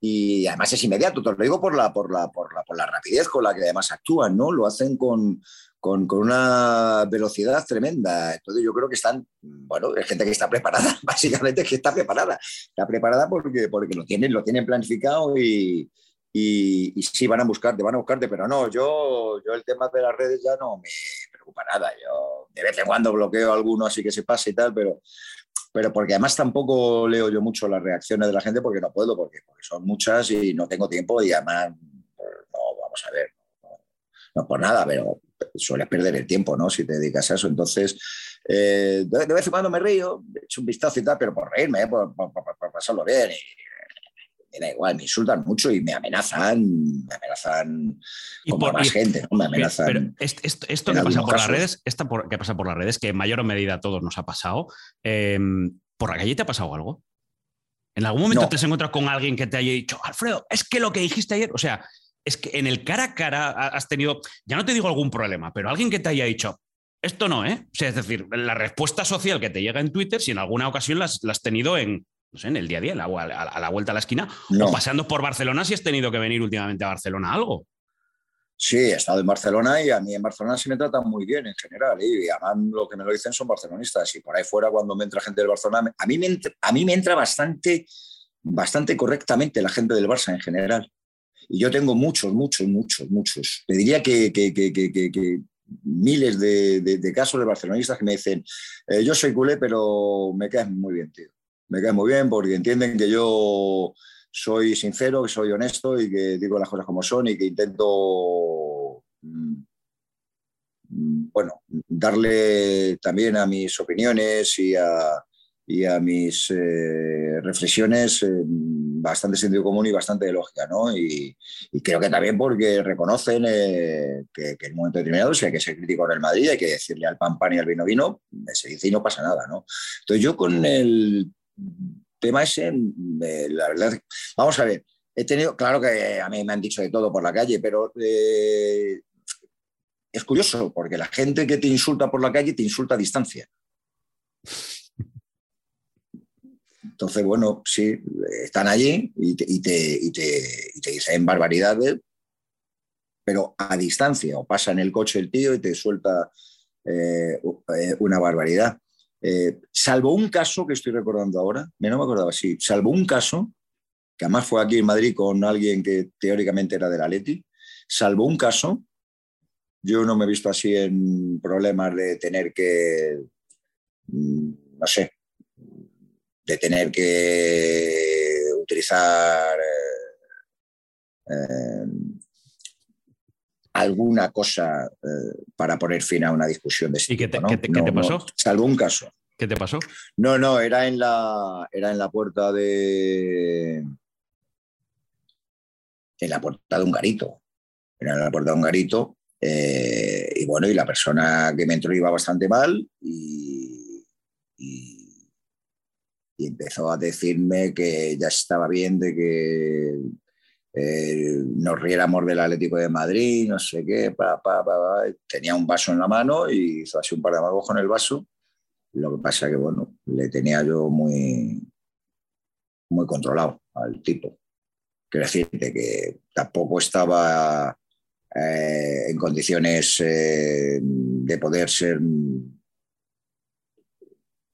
y además es inmediato, te lo digo por la, por la, por la, por la rapidez con la que además actúan, ¿no? Lo hacen con, con, con, una velocidad tremenda. Entonces yo creo que están, bueno, es gente que está preparada, básicamente que está preparada. Está preparada porque, porque lo, tienen, lo tienen planificado y, y, y, sí van a buscarte, van a buscarte, pero no, yo, yo el tema de las redes ya no me preocupa nada. Yo de vez en cuando bloqueo alguno así que se pase y tal, pero, pero porque además tampoco leo yo mucho las reacciones de la gente porque no puedo, porque, son muchas y no tengo tiempo y además, pues, no, vamos a ver, no, por nada, pero sueles perder el tiempo, ¿no? Si te dedicas a eso. Entonces, eh, de, vez en cuando me río, echo un vistazo y tal, pero por reírme, ¿eh? por, por, por, pasarlo bien. Y, da igual, me insultan mucho y me amenazan, me amenazan y como más gente, ¿no? Me amenazan. esto, esto que pasa por las redes, esta que pasa por las redes, que en mayor medida a todos nos ha pasado, em, ¿por la calle te ha pasado algo? ¿En algún momento te has encontrado con alguien que te haya dicho, Alfredo, es que lo que dijiste ayer, o sea, es que en el cara a cara has tenido, ya no te digo algún problema, pero alguien que te haya dicho, esto no, ¿eh? O sea, es decir, la respuesta social que te llega en Twitter, si en alguna ocasión la has tenido en, no sé, en el día a día, a la, vuelta a la esquina, o pasando por Barcelona si has tenido que venir últimamente a Barcelona algo. Sí, he estado en Barcelona y a mí en Barcelona se me trata muy bien en general. Y además lo que me lo dicen son barcelonistas. Y por ahí fuera, cuando me entra gente del Barcelona, a mí me entra, a mí me entra bastante, bastante correctamente la gente del Barça en general. Y yo tengo muchos, muchos, muchos, muchos. Te diría que, que, que, que miles de, de, casos de barcelonistas que me dicen, eh, yo soy culé, pero me caes muy bien, tío me cae muy bien porque entienden que yo soy sincero, que soy honesto y que digo las cosas como son y que intento, mm, bueno, darle también a mis opiniones y a, y a mis eh, reflexiones eh, bastante sentido común y bastante lógica, ¿no? Y, creo que también porque reconocen eh, que, en un momento determinado, si hay que ser crítico con el Madrid, hay que decirle al pan pan y al vino vino, se dice y no pasa nada, ¿no? Entonces yo con el tema ese, la verdad, vamos a ver, he tenido, claro que a mí me han dicho de todo por la calle, pero eh, es curioso porque la gente que te insulta por la calle te insulta a distancia. Entonces, bueno, sí, están allí y te, y te, dicen barbaridades, pero a distancia, o pasa en el coche el tío y te suelta eh, eh, una barbaridad. Eh, salvo un caso que estoy recordando ahora, no me acordaba así, salvo un caso, que además fue aquí en Madrid con alguien que teóricamente era de la Leti, salvo un caso, yo no me he visto así en problemas de tener que, mm, no sé, de tener que utilizar eh, eh, alguna cosa eh, para poner fin a una discusión de este ¿Y qué te, ¿qué te, pasó? salvo un caso. ¿Qué te pasó? No, no, era en la, era en la puerta de. En la puerta de un garito. Era en la puerta de un garito. Eh, y bueno, y la persona que me entró iba bastante mal y, y, y empezó a decirme que ya estaba bien de que eh, nos riéramos del Atlético de Madrid, no sé qué, pa, pa, tenía un vaso en la mano y hizo así un par de magos con el vaso. Lo que pasa que, bueno, le tenía yo muy, muy controlado al tipo. Quiero decirte que tampoco estaba eh, en condiciones eh, de poder ser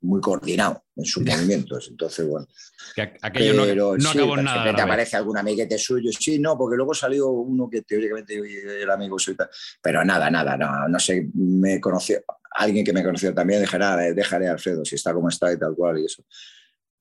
muy coordinado en sus movimientos. Entonces, bueno. Que aquello no, no acabó en nada. Te aparece algún amiguete suyo. Sí, no, porque luego salió uno que teóricamente era amigo suyo. Pero nada, nada, no, no sé, me conoció, alguien que me conoció también, dejará, dejaré a Alfredo si está como está y tal cual y eso.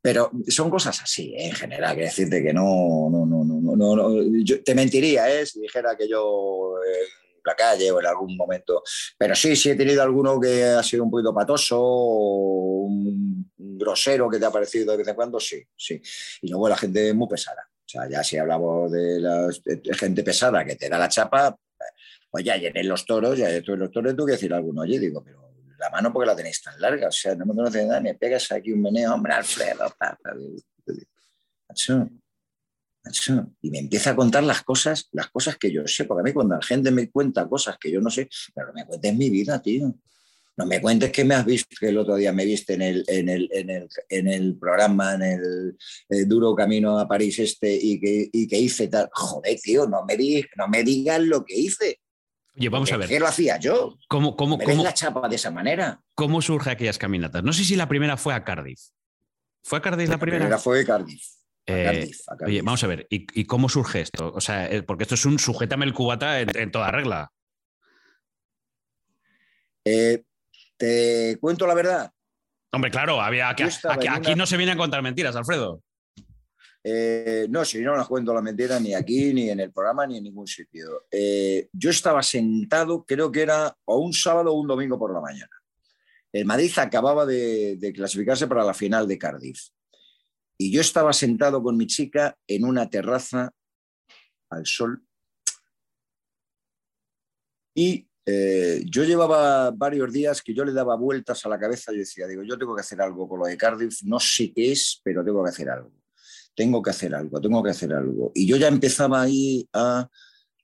Pero son cosas así, ¿eh? en general, que decirte que no, no, no, no, no, no yo te mentiría ¿eh? si dijera que yo eh, la calle o en algún momento, pero sí, sí he tenido alguno que ha sido un poquito patoso, o un grosero que te ha parecido de vez en cuando, sí, sí. Y luego la gente muy pesada. O sea, ya si hablamos de la gente pesada que te da la chapa, pues ya en los toros, ya en los toros tú que decir alguno, oye, digo, pero la mano porque la tenéis tan larga, o sea, no me conoces nada, me pegas aquí un meneo, hombre, Alfredo, Y me empieza a contar las cosas, las cosas que yo sé, porque a mí cuando la gente me cuenta cosas que yo no sé, pero me cuentes mi vida, tío. No me cuentes que me has visto, que el otro día me viste en el, en el, en el, en el programa, en el, duro camino a París este y que, y que hice tal. Joder, tío, no me, no me digas lo que hice. Oye, vamos a ver. ¿Qué lo hacía yo? ¿Cómo, cómo, ¿Me cómo la chapa de esa manera? ¿Cómo surge aquellas caminatas? No sé si la primera fue a Cardiff. ¿Fue a Cardiff la, primera? La primera fue Cardiff. Eh, Cardiff, Oye, vamos a ver, ¿y, cómo surge esto? O sea, eh, porque esto es un sujétame el cubata en, toda regla. Eh, te cuento la verdad. Hombre, claro, había, aquí, aquí no se vienen a contar mentiras, Alfredo. Eh, no, si no cuento la mentira ni aquí, ni en el programa, ni en ningún sitio. Eh, yo estaba sentado, creo que era o un sábado o un domingo por la mañana. El Madrid acababa de, clasificarse para la final de Cardiff. Y yo estaba sentado con mi chica en una terraza al sol. Y eh, yo llevaba varios días que yo le daba vueltas a la cabeza y decía, digo, yo tengo que hacer algo con lo de Cardiff, no sé qué es, pero tengo que hacer algo tengo que hacer algo, tengo que hacer algo. Y yo ya empezaba ahí a,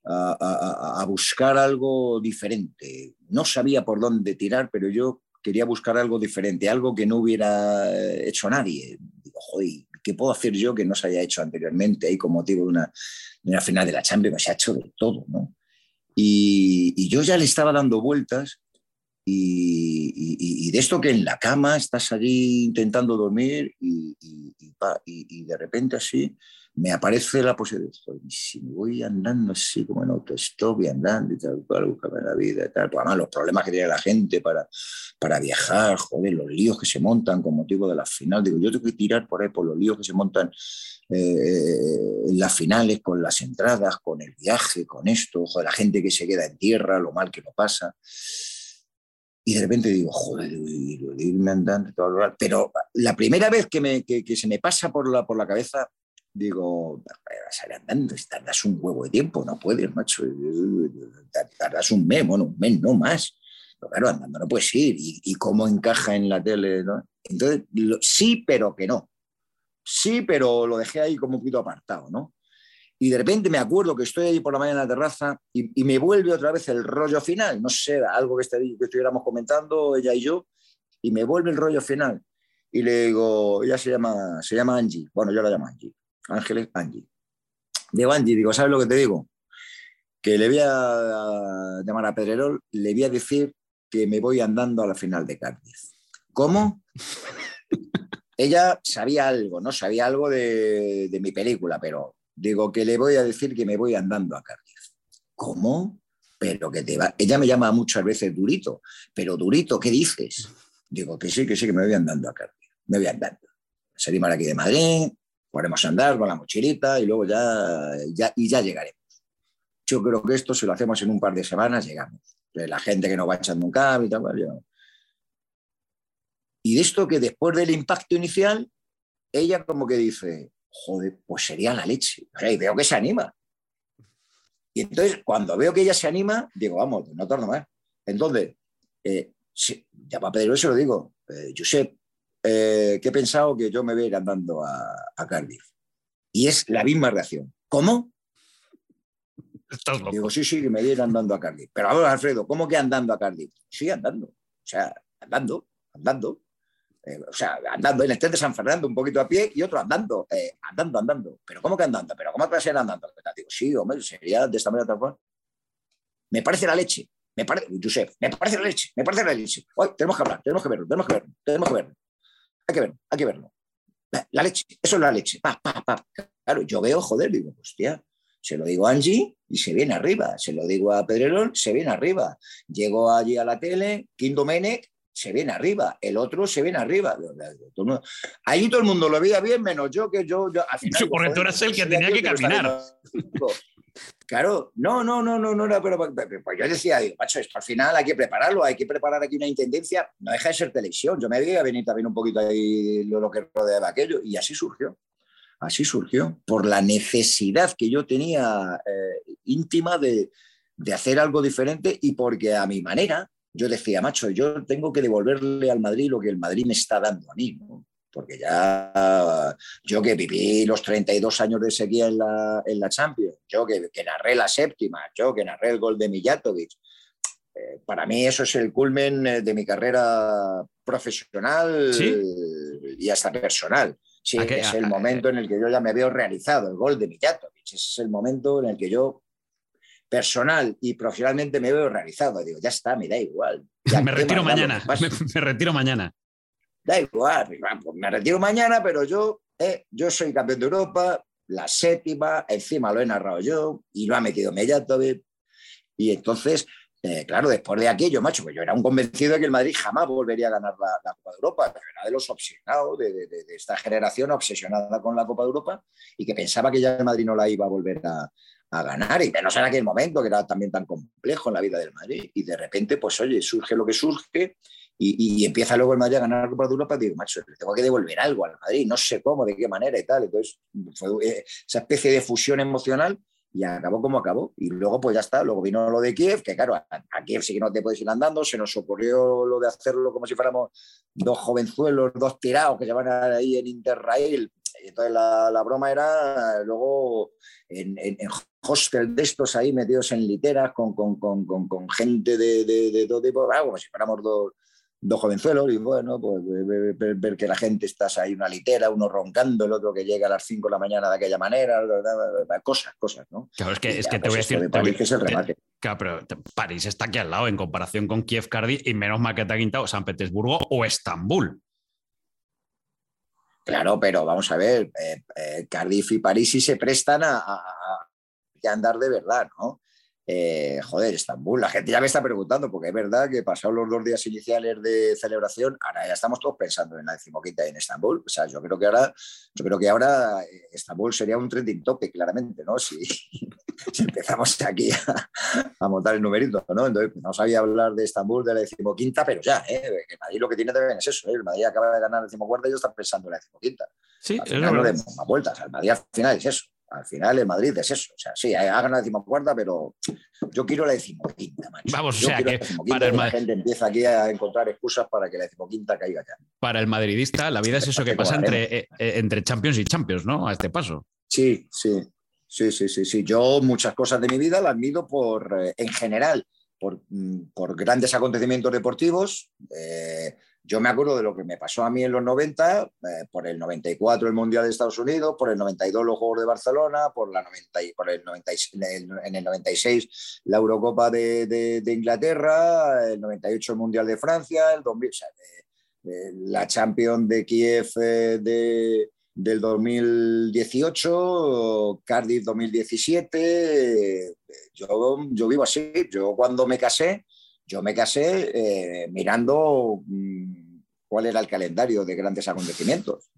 a, buscar algo diferente. No sabía por dónde tirar, pero yo quería buscar algo diferente, algo que no hubiera hecho nadie. Joder, ¿qué puedo hacer yo que no se haya hecho anteriormente ahí con motivo de una, de una final de la Champions? Se ha hecho de todo, ¿no? Y, y, yo ya le estaba dando vueltas y, de esto que en la cama estás allí intentando dormir y, de repente así me aparece la posibilidad, si me voy andando así como en autostop y andando y tal, para buscarme la vida y tal, pues además los problemas que tiene la gente para, para viajar, joder, los líos que se montan con motivo de la final, digo, yo tengo que tirar por ahí por los líos que se montan eh, en las finales, con las entradas, con el viaje, con esto, joder, la gente que se queda en tierra, lo mal que lo pasa. Y de repente digo, joder, irme andando, Pero la primera vez que, me, que, se me pasa por la, por la cabeza, digo, vas a ir andando, tardas un huevo de tiempo, no puedes, macho. Tardas un mes, bueno, un mes, no más. Pero claro, andando no puedes ir. ¿Y, cómo encaja en la tele? Entonces, sí, pero que no. Sí, pero lo dejé ahí como un poquito apartado, ¿no? y de repente me acuerdo que estoy ahí por la mañana en la terraza y, me vuelve otra vez el rollo final, no sé, algo que, estuviéramos comentando ella y yo, y me vuelve el rollo final. Y le digo, ella se llama, se llama Angie, bueno, yo la llamo Angie, Ángeles Angie. Digo, Angie, digo, ¿sabes lo que te digo? Que le voy a llamar a Pedrerol, le voy a decir que me voy andando a la final de Cádiz. ¿Cómo? ella sabía algo, ¿no? Sabía algo de, de mi película, pero Digo que le voy a decir que me voy andando a Cardiff. ¿Cómo? Pero que te va. Ella me llama muchas veces durito, pero durito, ¿qué dices? Digo que sí, que sí, que me voy andando a Cardiff. Me voy andando. Salimos aquí de Madrid, podemos andar con la mochilita y luego ya, ya, y ya llegaremos. Yo creo que esto, si lo hacemos en un par de semanas, llegamos. La gente que nos va echando un cable y tal, Y de esto que después del impacto inicial, ella como que dice, joder, pues sería la leche. y veo que se anima. Y entonces, cuando veo que ella se anima, digo, vamos, no torno más. Entonces, eh, ya para Pedro eso lo digo, eh, Josep, eh, que he pensado que yo me voy a ir andando a, a Cardiff. Y es la misma reacción. ¿Cómo? Estás loco. Digo, sí, sí, que me voy a ir andando a Cardiff. Pero ahora, Alfredo, ¿cómo que andando a Cardiff? Sí, andando. O sea, andando, andando. Eh, o sea, andando en el tren de San Fernando, un poquito a pie y otro andando, eh, andando, andando. ¿Pero cómo que andando? ¿Pero cómo que ser andando? Digo, sí, hombre, sería de esta manera tal cual. Me parece la leche. Me parece, Josep, me parece la leche, me parece la leche. Hoy tenemos que hablar, tenemos que verlo, tenemos que verlo, tenemos que verlo. Hay que verlo, hay que verlo. La leche, eso es la leche. Pa, pa, pa. Claro, yo veo, joder, digo, hostia, se lo digo a Angie y se viene arriba. Se lo digo a Pedrerol, se viene arriba. Llego allí a la tele, Kim Domenech, se viene arriba. El otro se viene arriba. Ahí todo el mundo lo veía bien, menos yo, que yo. yo al final, eras el que tenía que caminar. Claro, no, no, no, no, no era, pero pues, yo decía, digo, macho, esto al final hay que prepararlo, hay que preparar aquí una intendencia, no deja de ser televisión, yo me veía venir también un poquito ahí lo, que rodeaba aquello, y así surgió. Así surgió, por la necesidad que yo tenía eh, íntima de, hacer algo diferente y porque a mi manera yo decía, macho, yo tengo que devolverle al Madrid lo que el Madrid me está dando a mí, porque ya yo que viví los 32 años de sequía en la, en la Champions, yo que, narré la séptima, yo que narré el gol de Mijatovic, eh, para mí eso es el culmen eh, de mi carrera profesional y hasta personal. Sí, es el momento en el que yo ya me veo realizado, el gol de Mijatovic. Ese es el momento en el que yo personal y profesionalmente me veo realizado. Digo, ya está, me da igual. me retiro mañana. Me, retiro mañana. Da igual, pues me retiro mañana, pero yo, eh, yo soy campeón de Europa, la séptima, encima lo he narrado yo y lo ha metido Mijatovic. Y entonces eh, claro, después de aquello, macho, pues yo era un convencido de que el Madrid jamás volvería a ganar la, Copa de Europa. Pero era de los obsesionados, de, esta generación obsesionada con la Copa de Europa y que pensaba que ya el Madrid no la iba a volver a, ganar. Y menos en aquel momento, que era también tan complejo en la vida del Madrid. Y de repente, pues oye, surge lo que surge y, empieza luego el Madrid a ganar la Copa de Europa. Digo, macho, tengo que devolver algo al Madrid, no sé cómo, de qué manera y tal. Entonces, fue eh, esa especie de fusión emocional y acabó como acabó. Y luego, pues ya está, luego vino lo de Kiev, que claro, a, Kiev sí que no te puedes ir andando, se nos ocurrió lo de hacerlo como si fuéramos dos jovenzuelos, dos tirados que se van ahí en Interrail. Y entonces la, broma era luego en, en, hostel de estos ahí metidos en literas con, con, con, con gente de, de, de, todo tipo, como si fuéramos dos dos jovenzuelos y bueno, pues ver, que la gente está ahí una litera, uno roncando, el otro que llega a las 5 de la mañana de aquella manera, cosas, cosas, ¿no? Claro, es que, es que te voy a decir... París, que es el remate. Claro, pero París está aquí al lado en comparación con Kiev, Cardiff y menos mal que te ha quintado San Petersburgo o Estambul. Claro, pero vamos a ver, eh, eh, Cardiff y París sí se prestan a, a andar de verdad, ¿no? Eh, joder, Estambul, la gente ya me está preguntando, porque es verdad que pasados los dos días iniciales de celebración, ahora ya estamos todos pensando en la decimoquinta en Estambul. O sea, yo creo que ahora, yo creo que ahora eh, Estambul sería un trending topic, claramente, ¿no? Si, empezamos aquí a, montar el numerito, ¿no? Entonces, no sabía hablar de Estambul de la decimoquinta, pero ya, ¿eh? Que Madrid lo que tiene también es eso, ¿eh? El Madrid acaba de ganar la decimocuarta y yo está pensando en la decimoquinta. Sí, al final no le más vueltas, al Madrid al final es eso al final el Madrid es eso. O sea, sí, ha ganado la decimocuarta, pero yo quiero la decimoquinta, Vamos, o sea, que para el la gente empieza aquí a encontrar excusas para que la decimoquinta caiga ya. Para el madridista, la vida es eso que pasa entre, eh, eh, entre Champions y Champions, ¿no? A este paso. Sí, sí. Sí, sí, sí, sí. Yo muchas cosas de mi vida las mido por, eh, en general, por, mm, por, grandes acontecimientos deportivos. Yo me acuerdo de lo que me pasó a mí en los 90, eh, por el 94 el Mundial de Estados Unidos, por el 92 los Juegos de Barcelona, por, la 90, por el 96, en el 96 la Eurocopa de, Inglaterra, el 98 el Mundial de Francia, el 2000, la Champions de Kiev eh, de, del 2018, Cardiff 2017. Yo, yo vivo así. Yo cuando me casé, yo me casé eh, mirando mm, cuál era el calendario de grandes acontecimientos.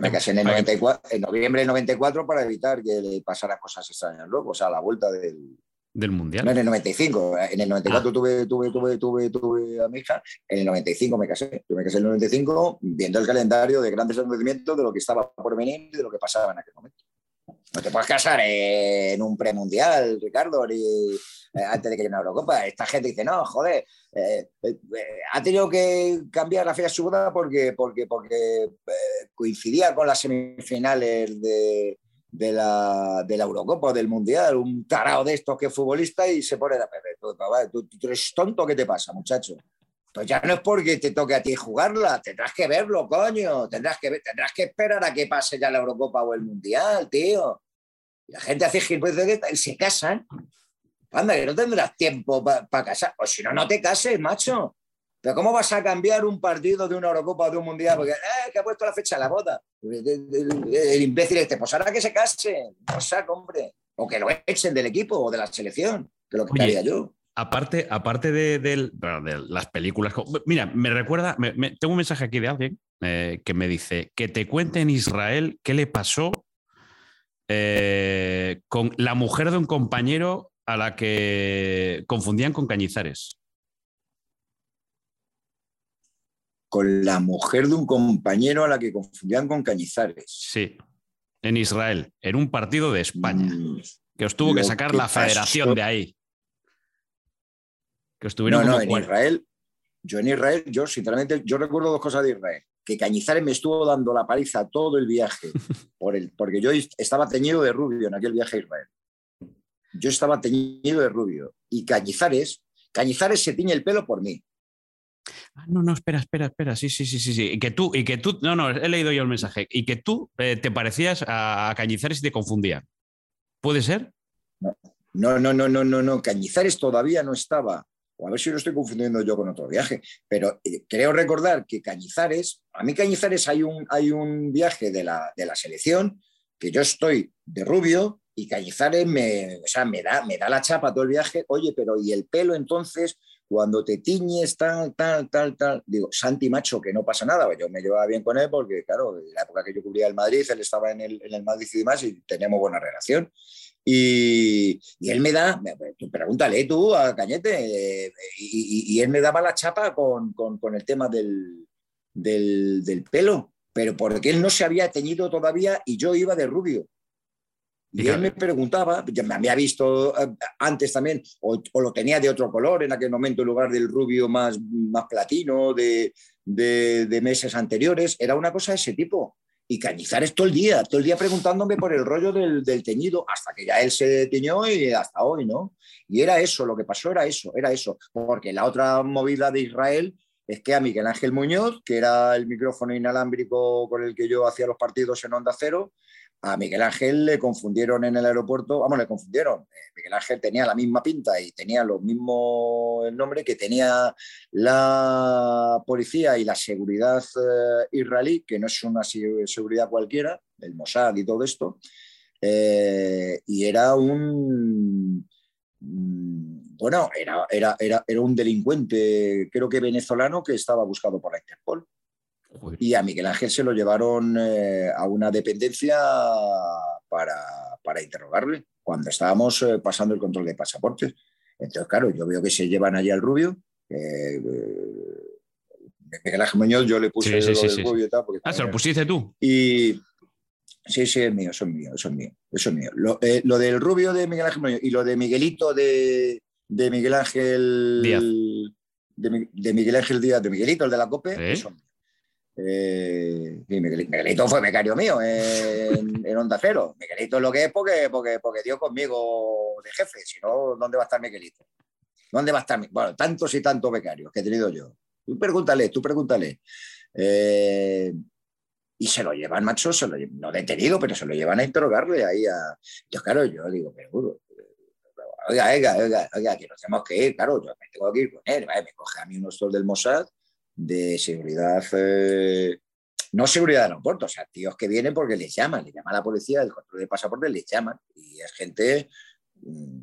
me casé en, el 94, en noviembre del 94 para evitar que le pasaran cosas extrañas luego, o sea, a la vuelta del, del Mundial. No, en el 95. En el 94 ah. tuve, tuve, tuve, tuve, tuve a mi hija. En el 95 me casé. Yo me casé en el 95 viendo el calendario de grandes acontecimientos de lo que estaba por venir y de lo que pasaba en aquel momento. No te puedes casar en un premundial, Ricardo, ni, eh, antes de que haya una Eurocopa. Esta gente dice, no, joder, eh, eh, ha tenido que cambiar la fecha de su boda porque, porque, porque coincidía con las semifinales de, de, la, de la Eurocopa, del Mundial, un tarao de estos que es futbolista y se pone la ¿Tú, tú eres tonto, ¿qué te pasa, muchacho? Pues ya no es porque te toque a ti jugarla, tendrás que verlo, coño, tendrás que, tendrás que esperar a que pase ya la Eurocopa o el Mundial, tío. la gente hace gilipollas y se casan Anda, que no tendrás tiempo para casar. O si no, no te cases, macho. Pero ¿cómo vas a cambiar un partido de una Eurocopa o de un Mundial? Porque, eh, que ha puesto la fecha de la boda. El, imbécil este, pues ahora que se case, no saco, hombre. O que lo echen del equipo o de la selección, que lo que haría yo. Aparte, aparte de, las películas, mira, me recuerda, tengo un mensaje aquí de alguien eh, que me dice que te cuente en Israel qué le pasó eh, con la mujer de un compañero a la que confundían con Cañizares. Con la mujer de un compañero a la que confundían con Cañizares. Sí, en Israel, en un partido de España, mm, que os tuvo que sacar la federación de ahí. Que estuvieron no, no, en Israel, yo en Israel, yo sinceramente, yo recuerdo dos cosas de Israel que Cañizares me estuvo dando la paliza todo el viaje, por el, porque yo estaba teñido de rubio en aquel viaje a Israel. Yo estaba teñido de rubio. Y Cañizares, Cañizares se tiñe el pelo por mí. Ah, no, no, espera, espera, espera. Sí, sí, sí, sí, sí. Y que tú, y que tú, no, no, he leído yo el mensaje. Y que tú eh, te parecías a, Cañizares y te confundían. ¿Puede ser? No, no, no, no, no, no. Cañizares todavía no estaba o a ver si lo estoy confundiendo yo con otro viaje, pero eh, creo recordar que Cañizares, a mí Cañizares hay un, hay un viaje de la, de la selección que yo estoy de rubio y Cañizares me, o sea, me, da, me da la chapa todo el viaje, oye, pero ¿y el pelo entonces? Cuando te tiñes, tal, tal, tal, tal, digo, Santi Macho, que no pasa nada, yo me llevaba bien con él porque, claro, en la época que yo cubría el Madrid, él estaba en el, en el Madrid y demás y teníamos buena relación. Y, él me da, pregúntale tú a Cañete, eh, y, él me daba la chapa con, el tema del, del, pelo, pero porque él no se había teñido todavía y yo iba de rubio. Y él me preguntaba, ya me había visto eh, antes también, o, lo tenía de otro color en aquel momento en lugar del rubio más, más platino de, de, de meses anteriores, era una cosa de ese tipo y Cañizares todo el día, todo el día preguntándome por el rollo del, teñido, hasta que ya él se teñó y hasta hoy, ¿no? Y era eso, lo que pasó era eso, era eso, porque la otra movida de Israel es que a Miguel Ángel Muñoz, que era el micrófono inalámbrico con el que yo hacía los partidos en Onda Cero, a Miguel Ángel le confundieron en el aeropuerto, vamos, le confundieron. Eh, Miguel Ángel tenía la misma pinta y tenía lo mismo el nombre que tenía la policía y la seguridad eh, israelí, que no es una seguridad cualquiera, el Mossad y todo esto. Eh, y era un. Mm, bueno, era, era, era, era un delincuente, creo que venezolano, que estaba buscado por la Interpol. Y a Miguel Ángel se lo llevaron eh, a una dependencia para, para interrogarle cuando estábamos eh, pasando el control de pasaportes. Entonces, claro, yo veo que se llevan allí al rubio. Eh, Miguel Ángel Muñoz, yo le puse el rubio y tal. ah, ¿se lo pusiste tú? Y sí, sí, es mío, eso es mío, eso es mío. Eso es mío. Lo, lo, del rubio de Miguel Ángel Muñoz y lo de Miguelito de, de Miguel Ángel Díaz. De, Miguel Ángel Díaz, de Miguelito, el de la COPE, eso eh, Miguelito fue becario mío en, Onda Cero. Miguelito lo que es porque, porque, porque dio conmigo de jefe, si no, ¿dónde va a estar Miguelito? ¿Dónde va a estar? Bueno, tantos y tantos becarios que he tenido yo. Tú pregúntale, tú pregúntale. Eh, y se lo llevan, macho, se lo no detenido, pero se lo llevan a interrogarle ahí a. Yo, claro, yo digo, pero oiga, oiga, oiga, oiga, que nos tenemos que ir, claro, yo me tengo que ir con él, me coge a mí unos del Mossad de seguridad, eh, no seguridad de aeropuerto, o sea, tíos que vienen porque les llaman, le llama a la policía, el control de pasaporte les llaman, y es gente mm,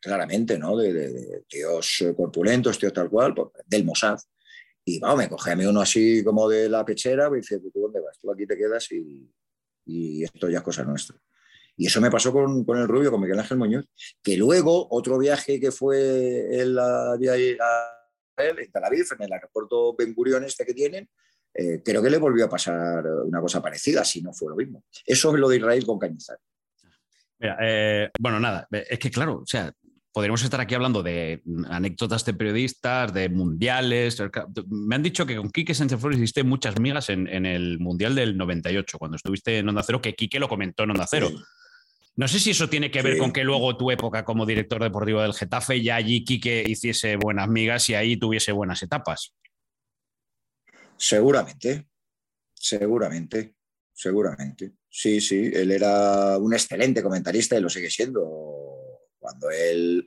claramente, ¿no? De, tíos corpulentos, tíos tal cual, pues, del Mossad. Y vamos, me coge a mí uno así como de la pechera, me dice, ¿tú dónde vas? Tú aquí te quedas y, esto ya es cosa nuestra. Y eso me pasó con, el rubio, con Miguel Ángel Muñoz, que luego otro viaje que fue en Tel Aviv, en el aeropuerto Ben Gurion este que tienen, eh, creo que le volvió a pasar una cosa parecida, si no fue lo mismo. Eso es lo de Israel con Cañizar. Eh, bueno, nada, es que claro, o sea, podríamos estar aquí hablando de anécdotas de periodistas, de mundiales. Me han dicho que con Quique Sánchez Flores hiciste muchas migas en, el Mundial del 98, cuando estuviste en Onda Cero, que Quique lo comentó en Onda Cero. No sé si eso tiene que ver con que luego tu época como director deportivo del Getafe ya allí Quique hiciese buenas migas y ahí tuviese buenas etapas. Seguramente, seguramente, seguramente. Sí, sí, él era un excelente comentarista y lo sigue siendo. Cuando él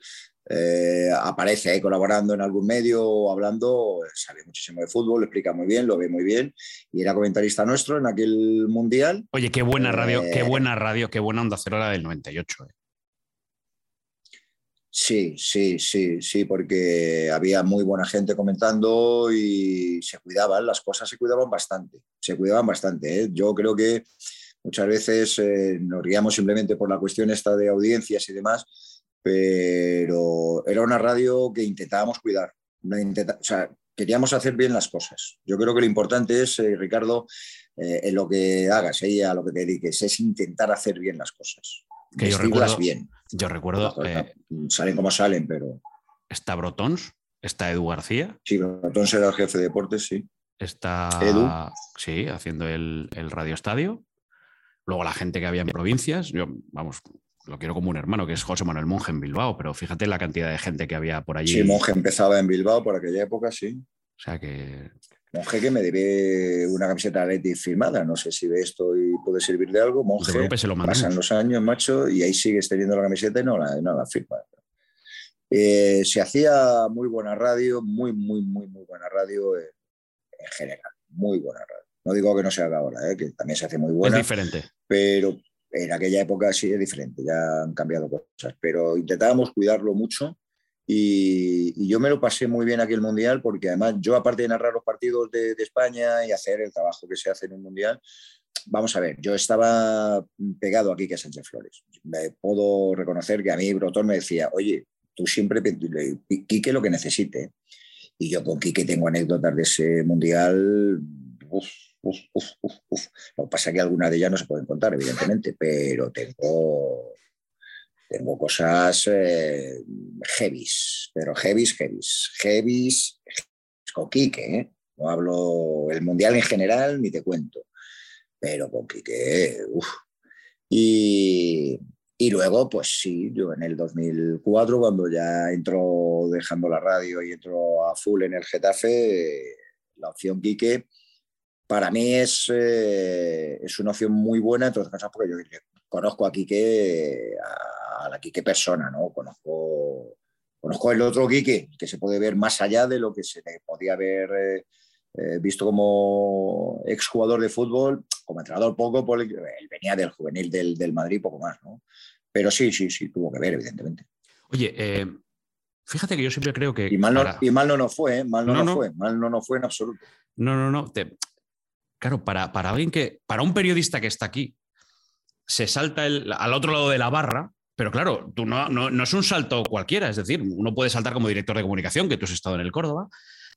eh, aparece ahí colaborando en algún medio o hablando, sabe muchísimo de fútbol, explica muy bien, lo ve muy bien y era comentarista nuestro en aquel mundial. Oye, qué buena radio, qué eh, buena radio, qué buena onda cero la del 98. Eh. Sí, sí, sí, sí, porque había muy buena gente comentando y se cuidaban, las cosas se cuidaban bastante, se cuidaban bastante. Yo creo que muchas veces nos guiamos simplemente por la cuestión esta de audiencias y demás, pero era una radio que intentábamos cuidar. o sea, queríamos hacer bien las cosas. Yo creo que lo importante es, eh, Ricardo, eh, en lo que hagas, y a lo que te dediques, es intentar hacer bien las cosas. Que yo recuerdo, bien. Yo recuerdo. Eh, salen como salen, pero. Está Brotons, está Edu García. Sí, Brotons era el jefe de deportes, sí. Está Edu. Sí, haciendo el, el radio estadio. Luego la gente que había en provincias. Yo, vamos, lo quiero como un hermano, que es José Manuel Monge en Bilbao, pero fíjate la cantidad de gente que había por allí. Sí, Monge empezaba en Bilbao por aquella época, sí. O sea que. Monje que me debe una camiseta de Leti firmada, no sé si ve esto y puede servir de algo. Monje, se lo pasan los años, macho, y ahí sigues teniendo la camiseta y no la, no la firma. Eh, se hacía muy buena radio, muy, muy, muy, muy buena radio en, general, muy buena radio. No digo que no se haga ahora, eh, que también se hace muy buena. Es diferente. Pero, en aquella época sí es diferente, ya han cambiado cosas, pero intentábamos cuidarlo mucho y, yo me lo pasé muy bien aquí el Mundial porque además yo aparte de narrar los partidos de, España y hacer el trabajo que se hace en un Mundial, vamos a ver, yo estaba pegado aquí que Sánchez Flores. Me puedo reconocer que a mí Brotón me decía, oye, tú siempre, Quique lo que necesite. Y yo con Quique tengo anécdotas de ese Mundial. Uf, lo que pasa es que algunas de ellas no se pueden contar, evidentemente, pero tengo, tengo cosas eh, heavies, pero heavies, heavies, heavies, con Quique, ¿eh? No hablo el mundial en general, ni te cuento, pero con Quique, uff. Y, y luego, pues sí, yo en el 2004, cuando ya entró dejando la radio y entró a full en el Getafe, la opción Quique para mí es, eh, es una opción muy buena, entre otras cosas, porque yo conozco a Quique, a, la Quique persona, ¿no? Conozco, conozco el otro Quique, que se puede ver más allá de lo que se le podía haber eh, eh, visto como exjugador de fútbol, como entrenador poco, porque él venía del juvenil del, del, Madrid, poco más, ¿no? Pero sí, sí, sí, tuvo que ver, evidentemente. Oye, fíjate que yo siempre creo que... Y mal no, y mal no nos fue, ¿eh? Mal no, no, fue, mal no nos fue en absoluto. No, no, no. Te, claro, para, para alguien que, para un periodista que está aquí, se salta al otro lado de la barra, pero claro, tú no, no, es un salto cualquiera, es decir, uno puede saltar como director de comunicación, que tú has estado en el Córdoba,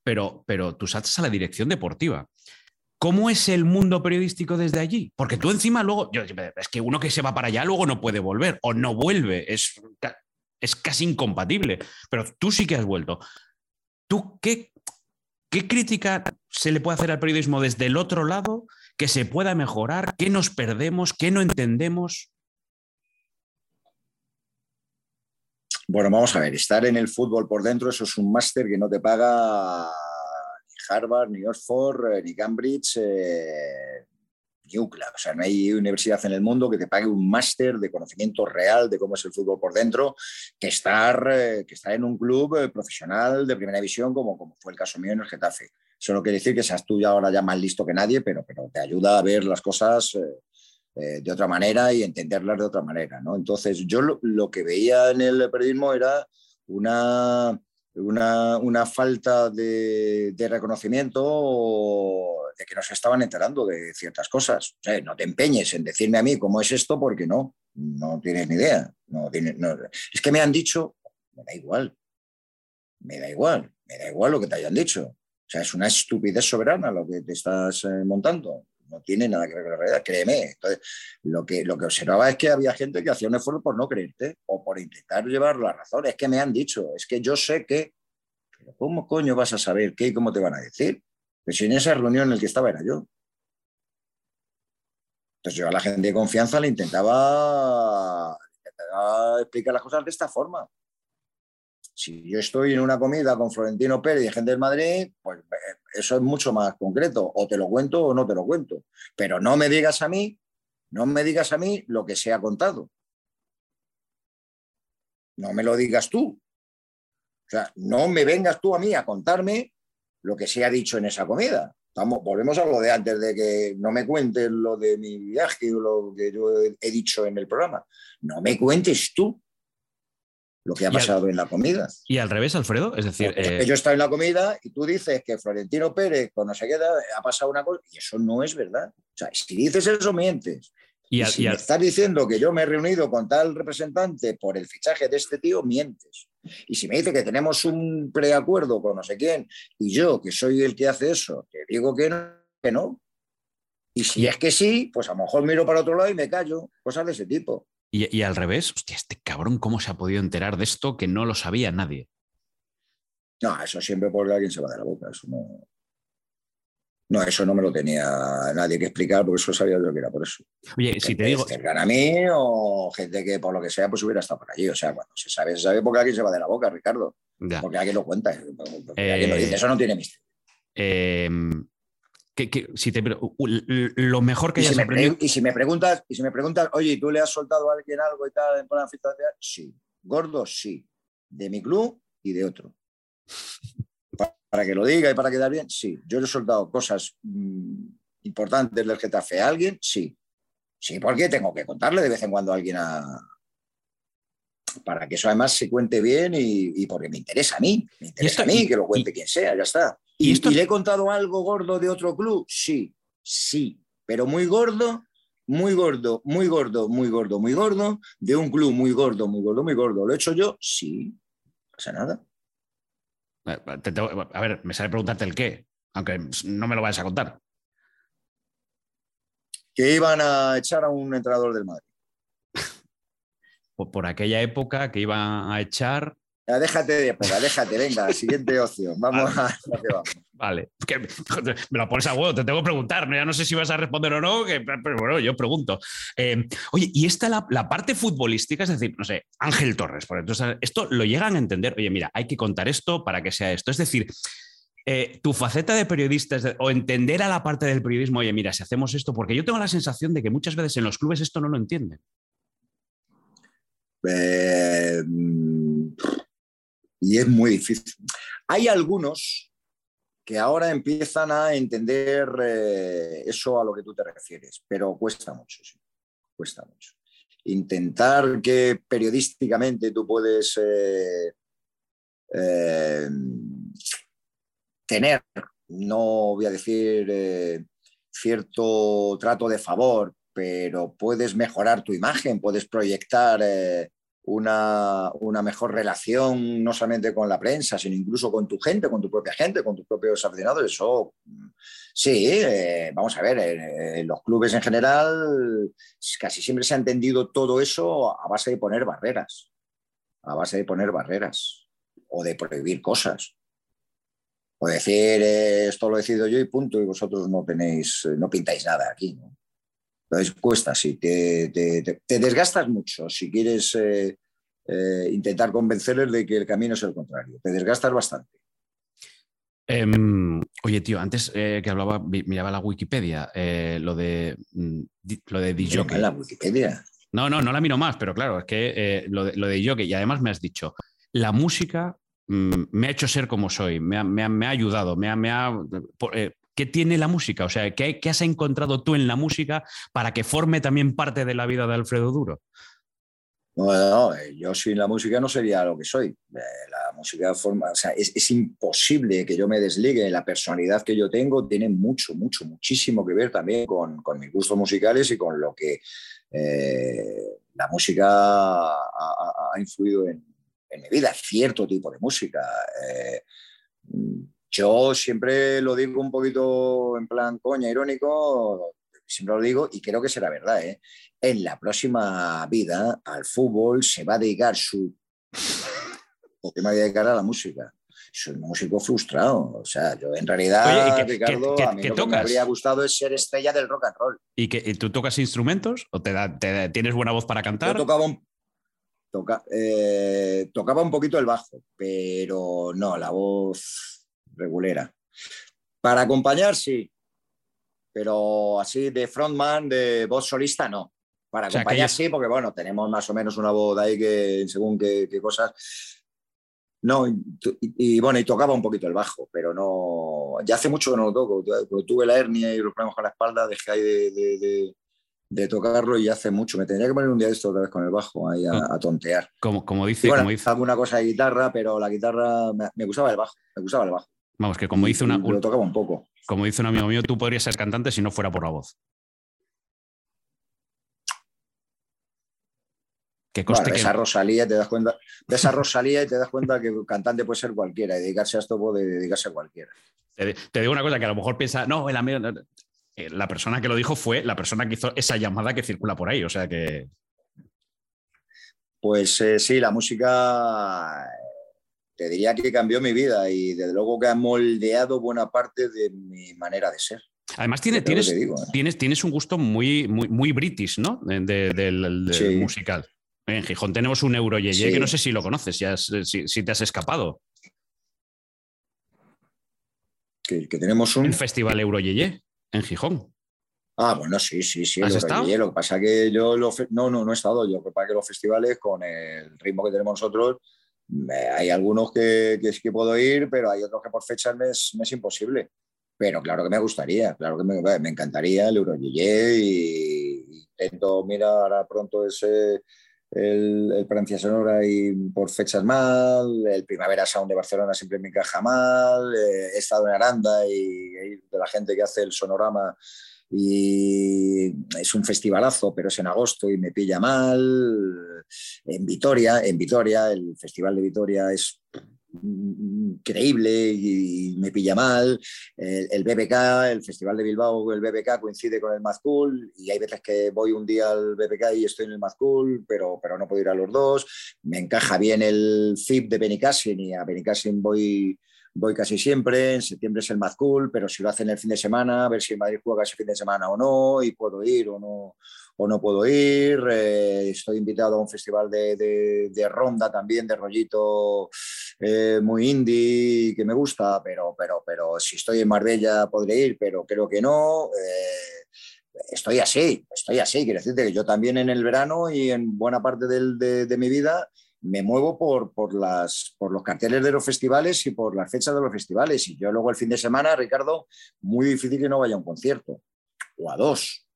pero, pero tú saltas a la dirección deportiva. ¿Cómo es el mundo periodístico desde allí? Porque tú encima luego, es que uno que se va para allá luego no puede volver o no vuelve, es, es casi incompatible, pero tú sí que has vuelto. ¿Tú qué, ¿Qué crítica se le puede hacer al periodismo desde el otro lado que se pueda mejorar? ¿Qué nos perdemos? ¿Qué no entendemos? Bueno, vamos a ver, estar en el fútbol por dentro, eso es un máster que no te paga ni Harvard, ni Oxford, eh, ni Cambridge, eh, o sea, no hay universidad en el mundo que te pague un máster de conocimiento real de cómo es el fútbol por dentro que estar, eh, que estar en un club eh, profesional de primera división, como fue el caso mío en el Getafe. Eso no quiere decir que seas tú ya ahora ya más listo que nadie, pero, pero te ayuda a ver las cosas eh, de otra manera y entenderlas de otra manera. ¿no? Entonces, yo lo, que veía en el periodismo era una, una, una falta de, de reconocimiento de que nos estaban enterando de ciertas cosas. no te empeñes en decirme a mí cómo es esto porque no, no tienes ni idea. No, Es que me han dicho, me da igual, me da igual, me da igual lo que te hayan dicho. O sea, es una estupidez soberana lo que te estás eh, montando. No tiene nada que ver con la realidad, créeme. Entonces, lo que, lo que observaba es que había gente que hacía un esfuerzo por no creerte o por intentar llevar la razón. Es que me han dicho, es que yo sé que. ¿cómo coño vas a saber qué y cómo te van a decir? Pero si en esa reunión en la que estaba era yo. Entonces yo a la gente de confianza le intentaba, explicar las cosas de esta forma. Si yo estoy en una comida con Florentino Pérez y gente del Madrid, pues eh, eso es mucho más concreto. O te lo cuento o no te lo cuento. Pero no me digas a mí, no me digas a mí lo que se ha contado. No me lo digas tú, sea, no me vengas tú a mí a contarme lo que se ha dicho en esa comida. Volvemos a lo de antes de que no me cuentes lo de mi viaje o lo que yo he dicho en el programa. No me cuentes tú lo que ha pasado en la comida. Y al revés, Alfredo, es decir... Eh, yo estaba en la comida y tú dices que Florentino Pérez, cuando se queda, ha pasado una cosa, y eso no es verdad. O sea, si dices eso, mientes. Y, si me estás diciendo que yo me he reunido con tal representante por el fichaje de este tío, mientes. Y si me dice que tenemos un preacuerdo con no sé quién, y yo, que soy el que hace eso, te digo que no, que no. Y si es que sí, pues a lo mejor miro para otro lado y me callo. Cosas de ese tipo. Y, al revés, hostia, este cabrón, ¿cómo se ha podido enterar de esto que no lo sabía nadie? No, eso siempre porque alguien se va de la boca. Eso no, no, eso no me lo tenía nadie que explicar porque eso sabía yo que era por eso. Oye, si te digo. a mí o gente que por lo que sea pues hubiera estado por allí. O sea, cuando se sabe, se sabe porque alguien se va de la boca, Ricardo. Porque alguien lo cuenta. Porque alguien lo dice. Eso no tiene misterio. Eh, si te, lo mejor que ¿Y hayas si aprendido... y si me preguntas, y si me preguntas, oye, ¿tú le has soltado a alguien algo y tal en fiesta de Sí. Gordo, sí. De mi club y de otro. para que lo diga y para quedar bien, sí. Yo le he soltado cosas mm, importantes del Getafe a alguien, sí. Sí, porque tengo que contarle de vez en cuando a alguien a, para que eso además se cuente bien y, porque me interesa a mí, me interesa a mí que lo cuente quien sea, ya está. ¿Y, le he contado algo gordo de otro club? Sí, sí, pero muy gordo, muy gordo, muy gordo, muy gordo, muy gordo, de un club muy gordo, muy gordo, muy gordo. ¿Lo he hecho yo? Sí, no pasa nada. A ver, me sale preguntarte el qué, aunque no me lo vayas a contar. Que iban a echar a un entrenador del Madrid. Por, aquella época que iban a echar déjate de época, déjate, venga, siguiente opción. Vamos a Vale, me lo pones a huevo, te tengo que preguntar, ya no sé si vas a responder o no, pero bueno, yo pregunto. Eh, oye, y esta la, la, parte futbolística, es decir, no sé, Ángel Torres, por entonces esto lo llegan a entender, oye, mira, hay que contar esto para que sea esto. Es decir, eh, tu faceta de periodista o entender a la parte del periodismo, oye, mira, si hacemos esto, porque yo tengo la sensación de que muchas veces en los clubes esto no lo entienden. Eh, y es muy difícil. Hay algunos que ahora empiezan a entender eh, eso a lo que tú te refieres, pero cuesta mucho, cuesta mucho. Intentar que periodísticamente tú puedes eh, tener, no voy a decir cierto trato de favor, pero puedes mejorar tu imagen, puedes proyectar una, mejor relación no solamente con la prensa, sino incluso con tu gente, con tu propia gente, con tus propios aficionados. Eso, sí, eh, vamos a ver, en, los clubes en general casi siempre se ha entendido todo eso a base de poner barreras, a base de poner barreras o de prohibir cosas. O decir, eh, esto lo decido yo y punto, y vosotros no tenéis, no pintáis nada aquí. ¿no? Entonces cuesta, sí, te, desgastas mucho si quieres eh, eh, intentar convencerles de que el camino es el contrario. Te desgastas bastante. Em, oye, tío, antes eh, que hablaba, miraba la Wikipedia, lo de mm, lo de ¿La Wikipedia? No, no, no la miro más, pero claro, es que lo, de, lo de y además me has dicho, la música mm, me ha hecho ser como soy, me ha, ayudado, me ha, me ha ¿Qué tiene la música? O sea, ¿qué, has encontrado tú en la música para que forme también parte de la vida de Alfredo Duro? Bueno, eh, yo sin la música no sería lo que soy. Eh, la música forma, o sea, es, imposible que yo me desligue. La personalidad que yo tengo tiene mucho, mucho, muchísimo que ver también con, mis gustos musicales y con lo que eh, la música ha, influido en, mi vida. Cierto tipo de música. Yo siempre lo digo un poquito en plan coña, irónico, siempre lo digo y creo que será verdad. ¿eh? En la próxima vida al fútbol se va a dedicar su... ¿Por qué me voy a dedicar a la música? Soy un músico frustrado. O sea, yo en realidad, Ricardo, a mí lo que me habría gustado es ser estrella del rock and roll. ¿Y, que, tú tocas instrumentos o te, tienes buena voz para cantar? Yo tocaba un, eh, tocaba un poquito el bajo, pero no, la voz regulera. Para acompañar, sí, pero así de frontman, de voz solista, no. Para acompañar, sí, porque bueno, tenemos más o menos una voz ahí que según qué, cosas. No, y, bueno, y tocaba un poquito el bajo, pero no. Ya hace mucho que no lo toco. tuve la hernia y los problemas con la espalda, dejé ahí de, de, tocarlo y hace mucho. Me tendría que poner un día esto otra vez con el bajo, ahí a, tontear. Como, como dice, como dice. Alguna cosa de guitarra, pero la guitarra me, gustaba el bajo. Me gustaba el bajo. Vamos, que como dice una. lo tocaba un poco. Como dice un amigo mío, tú podrías ser cantante si no fuera por la voz. Que coste de esa Rosalía te das cuenta, de esa Rosalía y te das cuenta que cantante puede ser cualquiera y dedicarse a esto puede dedicarse a cualquiera. Te, digo una cosa que a lo mejor piensa, no, el amigo, eh, la persona que lo dijo fue la persona que hizo esa llamada que circula por ahí, o sea que. Pues eh, sí, la música te diría que cambió mi vida y desde luego que ha moldeado buena parte de mi manera de ser. Además, tiene, tienes, ¿eh? tienes, tienes, un gusto muy, muy, muy british, ¿no? del musical. En Gijón tenemos un Euro Yeye que no sé si lo conoces, si, te has escapado. Que, tenemos un. Festival Euro Yeye en Gijón. Ah, bueno, sí, sí, sí. ¿Has estado? Lo que pasa que yo lo no, no, no he estado yo. Que que los festivales, con el ritmo que tenemos nosotros, hay algunos que, que puedo ir, pero hay otros que por fechas me es, imposible. Pero claro que me gustaría, claro que me, me encantaría el Euro y intento mirar ahora pronto ese el, el Francia Sonora y por fechas mal, el Primavera Sound de Barcelona siempre me encaja mal, eh, he estado en Aranda y, de la gente que hace el sonorama y es un festivalazo, pero es en agosto y me pilla mal. En Vitoria, en Vitoria, el Festival de Vitoria es increíble y me pilla mal. El, BBK, el Festival de Bilbao, el BBK coincide con el Mazcool y hay veces que voy un día al BBK y estoy en el Mazcool, pero, pero no puedo ir a los dos. Me encaja bien el FIP de Benicassin y a Benicassin voy, voy casi siempre. En septiembre es el Mazcool, pero si lo hacen el fin de semana, a ver si Madrid juega ese fin de semana o no y puedo ir o no o no puedo ir. Eh, estoy invitado a un festival de, ronda también, de rollito eh, muy indie, que me gusta, pero, pero, pero si estoy en Marbella podré ir, pero creo que no. Eh, estoy así, estoy así. Quiero decirte que yo también en el verano y en buena parte de, mi vida me muevo por, las, por los carteles de los festivales y por las fechas de los festivales. Y yo luego el fin de semana, Ricardo, muy difícil que no vaya a un concierto o a dos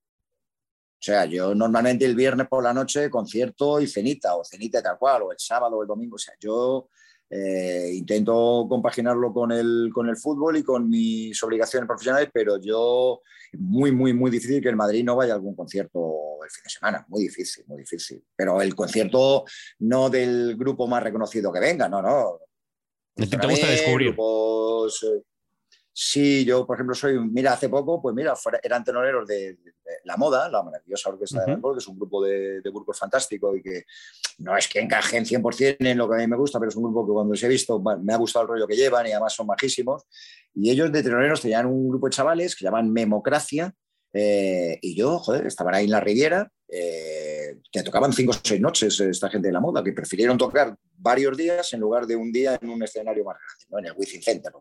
o sea, yo normalmente el viernes por la noche concierto y cenita, o cenita tal cual, o el sábado o el domingo. O sea, yo eh, intento compaginarlo con el, con el fútbol y con mis obligaciones profesionales, pero yo, muy, muy, muy difícil que el Madrid no vaya a algún concierto el fin de semana. Muy difícil, muy difícil. Pero el concierto no del grupo más reconocido que venga, no, no. ¿Te, gusta descubrir? Sí, yo, por ejemplo, soy, mira, hace poco, pues mira, eran tenoreros de, La Moda, la maravillosa orquesta de que es un grupo de, de, grupos fantástico y que no es que encajen 100% en lo que a mí me gusta, pero es un grupo que cuando les he visto me ha gustado el rollo que llevan y además son majísimos. Y ellos de tenoreros tenían un grupo de chavales que llaman Memocracia eh, y yo, joder, estaban ahí en la Riviera, eh, que tocaban cinco o seis noches esta gente de la moda, que prefirieron tocar varios días en lugar de un día en un escenario más grande, ¿no? en el Wizzing Center.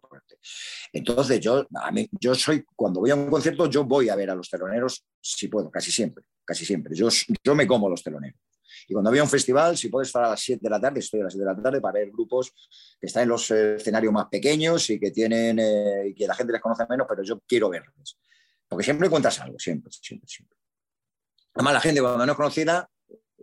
Entonces, yo, a mí, yo soy, cuando voy a un concierto, yo voy a ver a los teloneros, si puedo, casi siempre, casi siempre. Yo, yo me como los teloneros. Y cuando había un festival, si puedo estar a las 7 de la tarde, estoy a las 7 de la tarde para ver grupos que están en los escenarios más pequeños y que tienen eh, y que la gente les conoce menos, pero yo quiero verlos. Porque siempre encuentras algo, siempre, siempre, siempre. Además, la gente cuando no es conocida,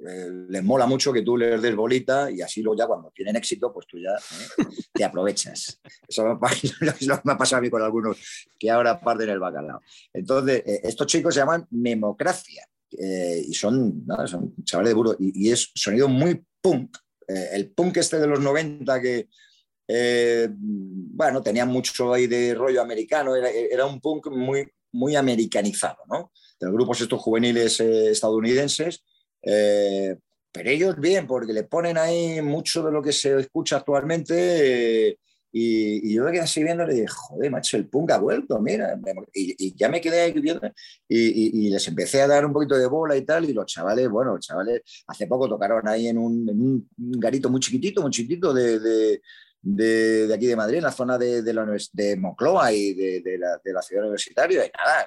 eh, les mola mucho que tú les des bolita y así luego ya cuando tienen éxito, pues tú ya eh, te aprovechas. Eso me, ha pasado a mí con algunos que ahora parten el bacalao. Entonces, eh, estos chicos se llaman Memocracia y son, son chavales de burro y, es sonido muy punk. el punk este de los 90 que, bueno, tenía mucho ahí de rollo americano, era, era un punk muy, muy americanizado, ¿no? De los grupos estos juveniles eh, estadounidenses. Eh, pero ellos bien, porque le ponen ahí mucho de lo que se escucha actualmente. Eh, y, yo me quedé así viendo y dije, joder, macho, el punk ha vuelto, mira. Y, ya me quedé ahí viendo y, les empecé a dar un poquito de bola y tal. Y los chavales, bueno, los chavales hace poco tocaron ahí en un, garito muy chiquitito, muy chiquitito de de, aquí de Madrid, en la zona de, de, la, de Moncloa y de, la, ciudad universitaria, y nada,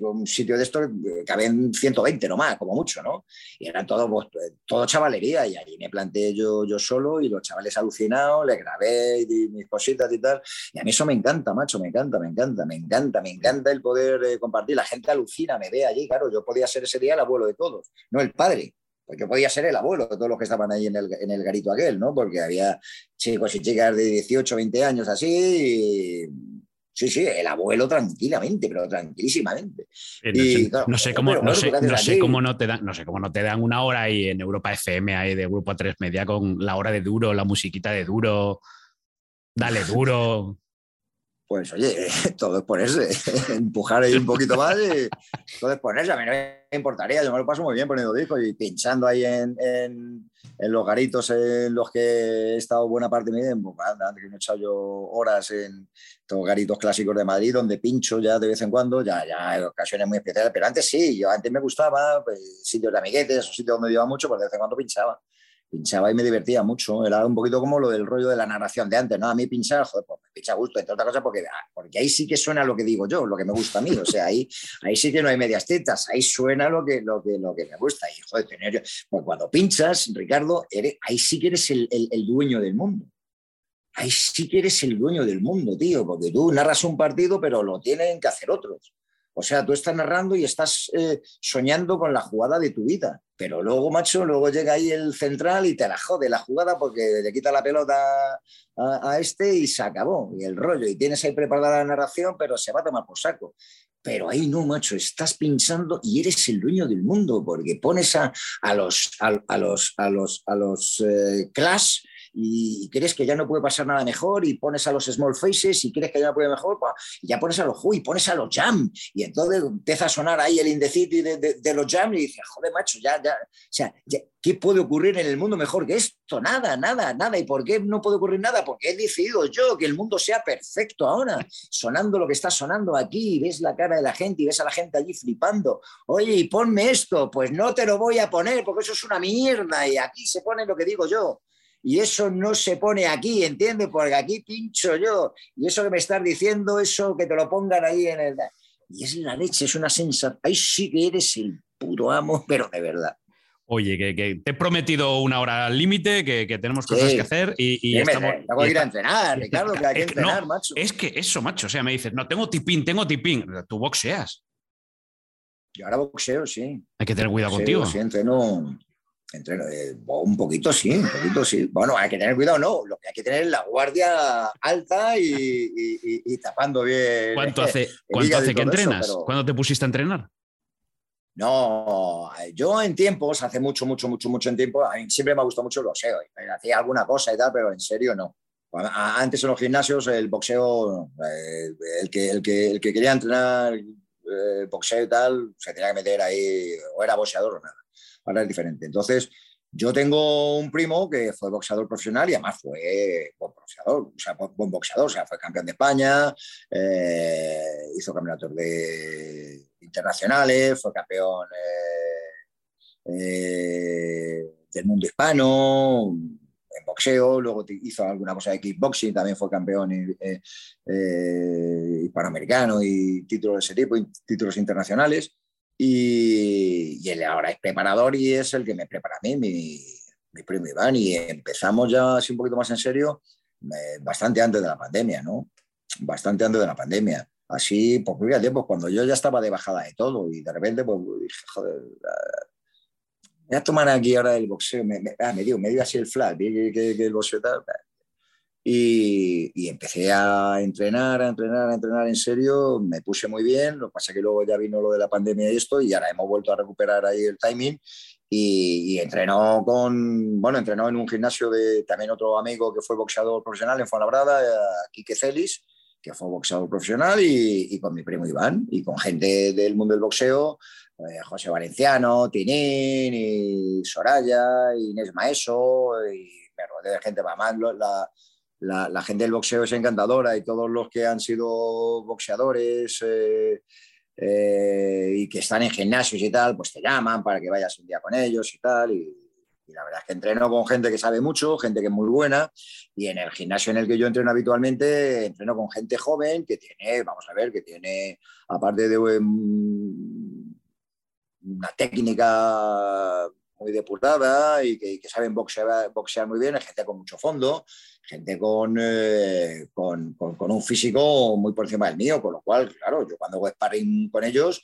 un sitio de estos eh, caben 120 nomás, como mucho, ¿no? Y todo, pues, todo chavalería y allí me planté yo, solo y los chavales alucinados, les grabé mis cositas y tal. Y a mí eso me encanta, macho, me encanta, me encanta, me encanta, me encanta el poder eh, compartir. La gente alucina, me ve allí, claro, yo podía ser ese día el abuelo de todos, no el padre. Pues yo podía ser el abuelo de todos los que estaban ahí en el, en el garito aquel, ¿no? Porque había chicos y chicas de 18, 20 años así, y Sí, sí, el abuelo tranquilamente, pero tranquilísimamente. no, sé, cómo, no, sé, cómo no te dan, no sé cómo no te dan una hora ahí en Europa FM ahí de Grupo 3 Media con la hora de duro, la musiquita de duro, dale duro. Pues oye, todo es ponerse, empujar ahí un poquito más y todo es ponerse. A mí no me importaría, yo me lo paso muy bien poniendo discos y pinchando ahí en, en los garitos en los que he estado buena parte de mi tiempo, antes que me he echado yo horas en estos garitos clásicos de Madrid, donde pincho ya de vez en cuando, ya, ya en ocasiones muy especiales, pero antes sí, yo antes me gustaba, pues, sitios de amiguetes, esos sitios donde iba mucho, pues de vez en cuando pinchaba pinchaba y me divertía mucho. Era un poquito como lo del rollo de la narración de antes, ¿no? A mí pinchar, joder, pues me pincha a gusto, entre otras cosas, porque, ah, porque ahí sí que suena lo que digo yo, lo que me gusta a mí. O sea, ahí, ahí sí que no hay medias tetas, ahí suena lo que, lo que, lo que me gusta. Y, joder, tener yo, pues cuando pinchas, Ricardo, eres, ahí sí que eres el, el, dueño del mundo. Ahí sí que eres el dueño del mundo, tío, porque tú narras un partido, pero lo tienen que hacer otros. O sea, tú estás narrando y estás eh, soñando con la jugada de tu vida. Pero luego, macho, luego llega ahí el central y te la jode la jugada porque le quita la pelota a, este y se acabó. Y el rollo. Y tienes ahí preparada la narración, pero se va a tomar por saco. Pero ahí no, macho, estás pinchando y eres el dueño del mundo porque pones a, los, a, los, a los, a los eh, Clash y crees que ya no puede pasar nada mejor y pones a los small faces y crees que ya no puede mejor, y ya pones a los who y pones a los jam y entonces empieza a sonar ahí el indecity de, de, los jam y dices, joder, macho, ya, ya, o sea, ¿qué puede ocurrir en el mundo mejor que esto? Nada, nada, nada. ¿Y por qué no puede ocurrir nada? Porque he decidido yo que el mundo sea perfecto ahora, sonando lo que está sonando aquí, y ves la cara de la gente y ves a la gente allí flipando. Oye, y ponme esto, pues no te lo voy a poner porque eso es una mierda y aquí se pone lo que digo yo y eso no se pone aquí, ¿entiendes? Porque aquí pincho yo. Y eso que me estás diciendo, eso que te lo pongan ahí en el... Y es la leche, es una sensación. Ahí sí que eres el puro amo, pero de verdad. Oye, que, te he prometido una hora al límite, que, tenemos cosas que hacer y, y estamos, tengo que ir a entrenar, Ricardo, que hay que entrenar, macho. Es que eso, macho, o sea, me dices, no, tengo tipín, tengo tipín. Tú boxeas. Yo ahora boxeo, sí. Hay que tener cuidado contigo. Sí, entreno, Entreno, eh, un poquito sí, un poquito sí. Bueno, hay que tener cuidado, no. Lo que hay que tener es la guardia alta y, tapando bien. ¿Cuánto hace, ¿cuánto hace que entrenas? ¿Cuándo te pusiste a entrenar? No, yo en tiempos, hace mucho, mucho, mucho, mucho en tiempo, a mí siempre me ha gustado mucho el boxeo. Hacía alguna cosa y tal, pero en serio no. Antes en los gimnasios, el boxeo, eh, el, que, el, que, el que quería entrenar eh, boxeo y tal, se tenía que meter ahí, o era boxeador o nada ahora es diferente. Entonces, yo tengo un primo que fue boxeador profesional y además fue buen boxeador, o sea, buen boxeador, o sea, fue campeón de España, eh, hizo campeonatos de internacionales, fue campeón eh, eh, del mundo hispano en boxeo, luego hizo alguna cosa de kickboxing, también fue campeón hispanoamericano y títulos de ese tipo, títulos internacionales. Y, él ahora es preparador y es el que me prepara a mí, mi, primo Iván. Y empezamos ya así un poquito más en serio, eh, bastante antes de la pandemia, ¿no? Bastante antes de la pandemia. Así, pues tiempo, cuando yo ya estaba de bajada de todo y de repente, pues dije, joder, voy a tomar aquí ahora el boxeo. Me, me, ah, me dio, me dio así el flash, que, el boxeo tal. Y, empecé a entrenar, a entrenar, a entrenar en serio, me puse muy bien, lo que pasa que luego ya vino lo de la pandemia y esto, y ahora hemos vuelto a recuperar ahí el timing, y, entrenó con, bueno, entrenó en un gimnasio de también otro amigo que fue boxeador profesional en Fuenlabrada, Quique Celis, que fue boxeador profesional, y, con mi primo Iván, y con gente del mundo del boxeo, eh, José Valenciano, Tinín, y Soraya, Inés Maeso, y me rodeé de gente, más la la, gente del boxeo es encantadora y todos los que han sido boxeadores eh, eh, y que están en gimnasios y tal, pues te llaman para que vayas un día con ellos y tal. Y Y la verdad es que entreno con gente que sabe mucho, gente que es muy buena, y en el gimnasio en el que yo entreno habitualmente, entreno con gente joven que tiene, vamos a ver, que tiene, aparte de una técnica muy depurada y que, saben boxear, boxear, muy bien, hay gente con mucho fondo, gente con, eh, con, con, un físico muy por encima del mío, con lo cual, claro, yo cuando hago sparring con ellos,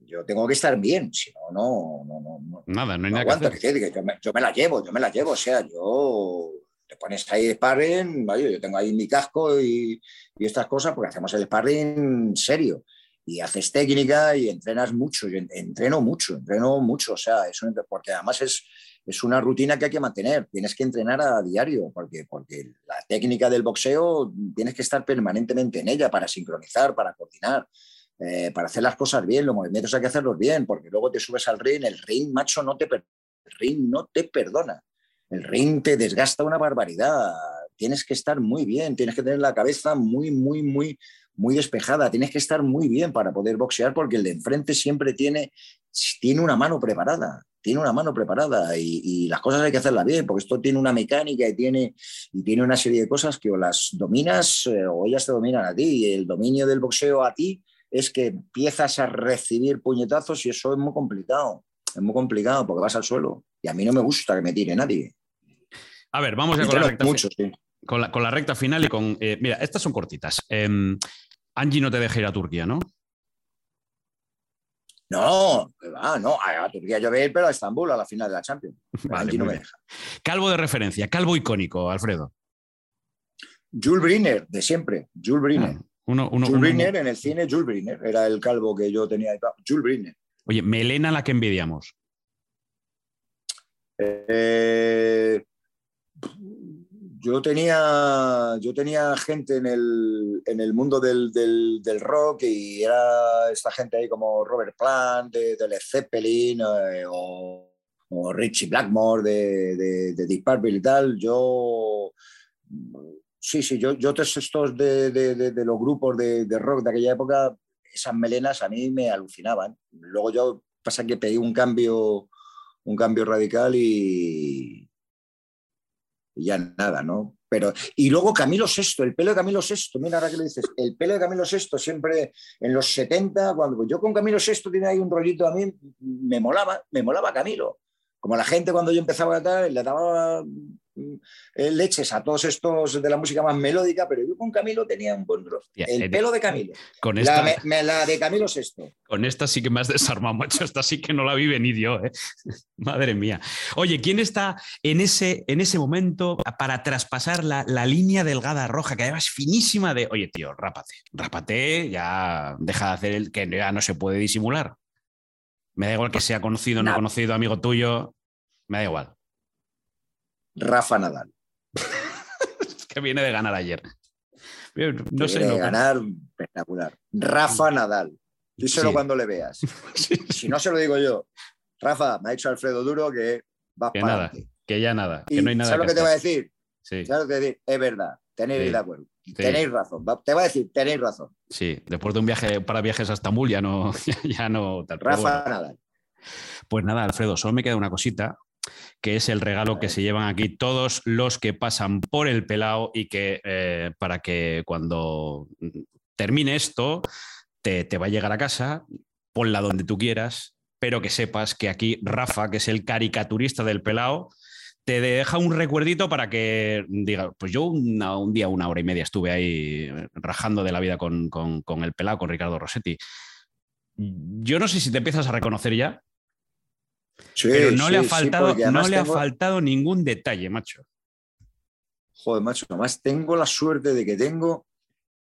yo tengo que estar bien, si no, no, no, no Nada, no hay nada que hacer. yo, me, yo, me, la llevo, yo me la llevo, o sea, yo te pones ahí sparring, yo tengo ahí mi casco y, y estas cosas porque hacemos el sparring serio y haces técnica y entrenas mucho. Yo entreno mucho, entreno mucho, o sea, eso, porque además es, es una rutina que hay que mantener. Tienes que entrenar a diario, porque, porque la técnica del boxeo tienes que estar permanentemente en ella para sincronizar, para coordinar. Eh, para hacer las cosas bien, los movimientos hay que hacerlos bien, porque luego te subes al ring, el ring, macho, no te, el ring no te perdona. El ring te desgasta una barbaridad. Tienes que estar muy bien, tienes que tener la cabeza muy, muy, muy, muy despejada, tienes que estar muy bien para poder boxear porque el de enfrente siempre tiene, tiene una mano preparada, tiene una mano preparada y, las cosas hay que hacerlas bien porque esto tiene una mecánica y tiene, y tiene una serie de cosas que o las dominas eh, o ellas te dominan a ti y el dominio del boxeo a ti es que empiezas a recibir puñetazos y eso es muy complicado, es muy complicado porque vas al suelo y a mí no me gusta que me tire nadie. A ver, vamos a con la, recta con, la, recta final y con... Eh, mira, estas son cortitas. Em, Angie no te deja ir a Turquía, ¿no? No, va, no, a, Turquía ir, pero a Estambul a la final de la Champions. Angie no me deja. Calvo de referencia, calvo icónico, Alfredo. Jules Briner, de siempre, Jules Briner. Ah, Jules Briner en el cine, Jules Briner, era el calvo que yo tenía. Jules Briner. Oye, melena la que envidiamos. Eh, yo tenía, yo tenía gente en el, en el mundo del, del, rock y era esta gente ahí como Robert Plant de, Led Zeppelin eh, o, o, Richie Blackmore de, de, Deep Purple y tal. Yo, sí, sí, yo, yo estos de, de los grupos de, rock de aquella época, esas melenas a mí me alucinaban. Luego yo pasa que pedí un cambio, un cambio radical y, y ya nada, ¿no? Pero, y luego Camilo VI, el pelo de Camilo VI, mira ahora que le dices, el pelo de Camilo VI siempre en los 70, cuando yo con Camilo VI tenía ahí un rollito a mí, me molaba, me molaba Camilo. Como la gente cuando yo empezaba a dar, le daba leches a todos estos de la música más melódica, pero yo con Camilo tenía un buen El pelo de Camilo. Con esta, la, de Camilo Sexto. Con esta sí que me has desarmado, macho. Esta sí que no la vi venir yo, ¿eh? Madre mía. Oye, ¿quién está en ese, en ese momento para traspasar la, línea delgada roja, que además finísima de, oye, tío, rápate, rápate, ya deja de hacer el que ya no se puede disimular? Me da igual que sea conocido o no conocido, amigo tuyo, me da igual. Rafa Nadal. es que viene de ganar ayer. No sé. de ganar espectacular. Rafa Nadal. Díselo cuando le veas. Si no se lo digo yo. Rafa, me ha dicho Alfredo Duro que va que nada, que ya nada, que no hay nada. ¿Sabes lo que te va a decir? Sí. ¿Sabes lo que te va a decir? Es verdad, tenéis de acuerdo. Tenéis razón. Te va a decir, tenéis razón. Sí, después de un viaje para viajes a Estambul ya no. Ya, no Rafa Nadal. Pues nada, Alfredo, solo me queda una cosita que es el regalo que se llevan aquí todos los que pasan por el pelao y que eh, para que cuando termine esto te, va a llegar a casa, ponla donde tú quieras, pero que sepas que aquí Rafa, que es el caricaturista del pelao, te deja un recuerdito para que diga, pues yo un día, una hora y media estuve ahí rajando de la vida con, con el pelao, con Ricardo Rossetti. Yo no sé si te empiezas a reconocer ya, pero no le ha faltado, no le ha faltado ningún detalle, macho. Joder, macho, además tengo la suerte de que tengo,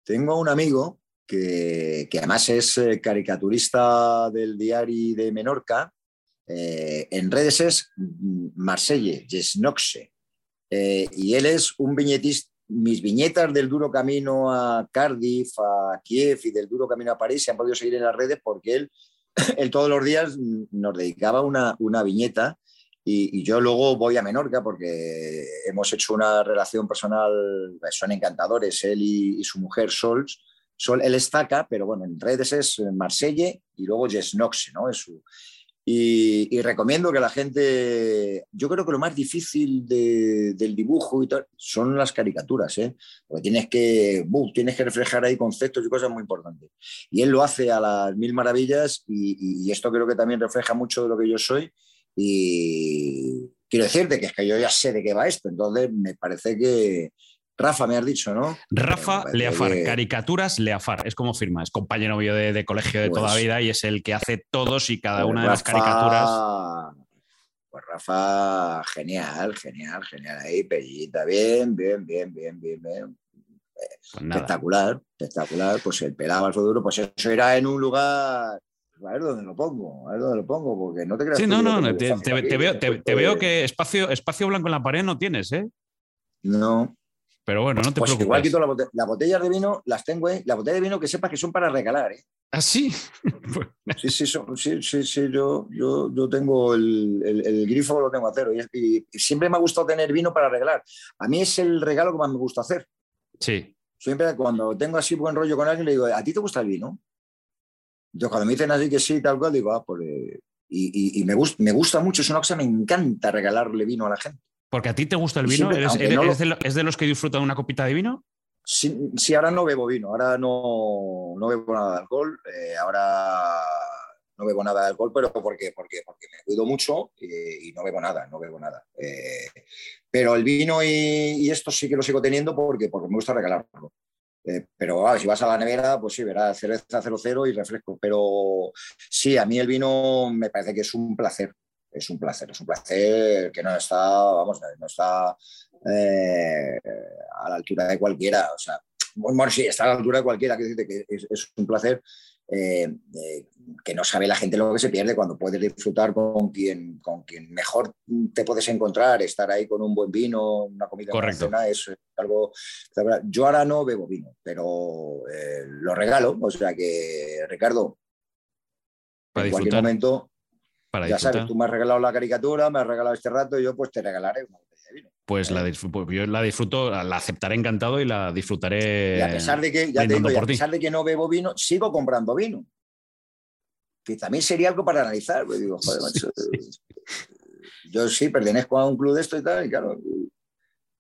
tengo un amigo que, además es eh, caricaturista del diario de Menorca. Eh, en redes es Marselle, Jesnoxe. Eh, y él es un viñetista. Mis viñetas del duro camino a Cardiff, a Kiev y del duro camino a París se han podido seguir en las redes porque él él todos los días nos dedicaba una, una viñeta y, yo luego voy a Menorca porque hemos hecho una relación personal, son encantadores, él y, su mujer Sol. Sol, él es Zaca, pero bueno, en redes es Marselle y luego Jesnoxe, ¿no? Es su, Y, recomiendo que la gente, yo creo que lo más difícil del dibujo y tal son las caricaturas, ¿eh? porque tienes que, tienes que reflejar ahí conceptos y cosas muy importantes. Y él lo hace a las mil maravillas y, esto creo que también refleja mucho de lo que yo soy. Y quiero decirte que es que yo ya sé de qué va esto, entonces me parece que, Rafa, me has dicho, ¿no? Rafa Leafar, caricaturas Leafar, es como firma, es compañero mío de, colegio de toda la pues vida y es el que hace todos y cada pues una de las caricaturas. Pues Rafa, genial, genial, genial ahí, pellita, bien, bien, bien, bien, bien, bien. Pues espectacular, espectacular. Pues el pelaba al futuro, pues eso era en un lugar. A ver dónde lo pongo, a ver dónde lo pongo, porque no te creas. Sí, no, no, te, veo, te, veo, que espacio, espacio blanco en la pared no tienes, ¿eh? No, pero bueno, no te pues preocupes. Igual quito la las botellas de vino, las tengo, ¿eh? Las botellas de vino que sepas que son para regalar, ¿eh? ¿Ah, sí? sí, sí, sí, sí, sí, yo, yo, yo tengo el, el, grifo, lo tengo a cero. Y, siempre me ha gustado tener vino para regalar. A mí es el regalo que más me gusta hacer. Sí. Siempre cuando tengo así buen rollo con alguien, le digo, ¿a ti te gusta el vino? Yo cuando me dicen así que sí, tal cual, digo, ah, pues... Eh", y, y, me, gusta, me gusta mucho, es una cosa, me encanta regalarle vino a la gente. Porque a ti te gusta el vino, ¿Eres, de, los que disfrutan una copita de vino? Sí, ahora no bebo vino, ahora no, no bebo nada de alcohol, eh, ahora no bebo nada de alcohol, pero porque, porque, porque me cuido mucho y, no bebo nada, no bebo nada. Eh, pero el vino y, esto sí que lo sigo teniendo porque, porque me gusta regalarlo. Eh, pero si vas a la nevera, pues sí, verás cerveza 00 y refresco. Pero sí, a mí el vino me parece que es un placer es un placer, es un placer que no está, vamos, no está eh, a la altura de cualquiera, o sea, bueno, sí, está a la altura de cualquiera, que, que es, es un placer eh, eh, que no sabe la gente lo que se pierde cuando puedes disfrutar con quien, con quien mejor te puedes encontrar, estar ahí con un buen vino, una comida Correcto. es algo... Yo ahora no bebo vino, pero lo regalo, o sea que, Ricardo, en cualquier momento ya sabes, tú me has regalado la caricatura, me has regalado este rato y yo pues te regalaré una botella de vino. Pues la eh. pues yo la disfruto, la aceptaré encantado y la disfrutaré. Y a pesar de que, ya a pesar de que no bebo vino, sigo comprando vino. Que también sería algo para analizar. Pues digo, joder, macho, yo sí pertenezco a un club de esto y tal, y claro.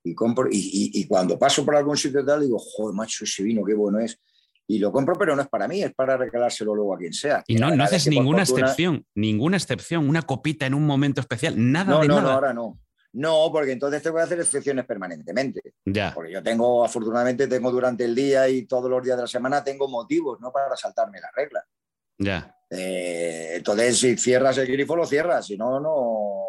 Y, compro, y, y, cuando paso por algún sitio y tal, digo, joder, macho, ese vino, qué bueno es y lo compro, pero no es para mí, es para regalárselo luego a quien sea. Y no, no haces ninguna excepción, ninguna excepción, una copita en un momento especial, nada no, de no, nada. No, ahora no. No, porque entonces tengo que hacer excepciones permanentemente. Ya. Porque yo tengo, afortunadamente, tengo durante el día y todos los días de la semana, tengo motivos, ¿no? Para saltarme la regla. Ya. Eh, entonces, si cierras el grifo, lo cierras. Si no, no,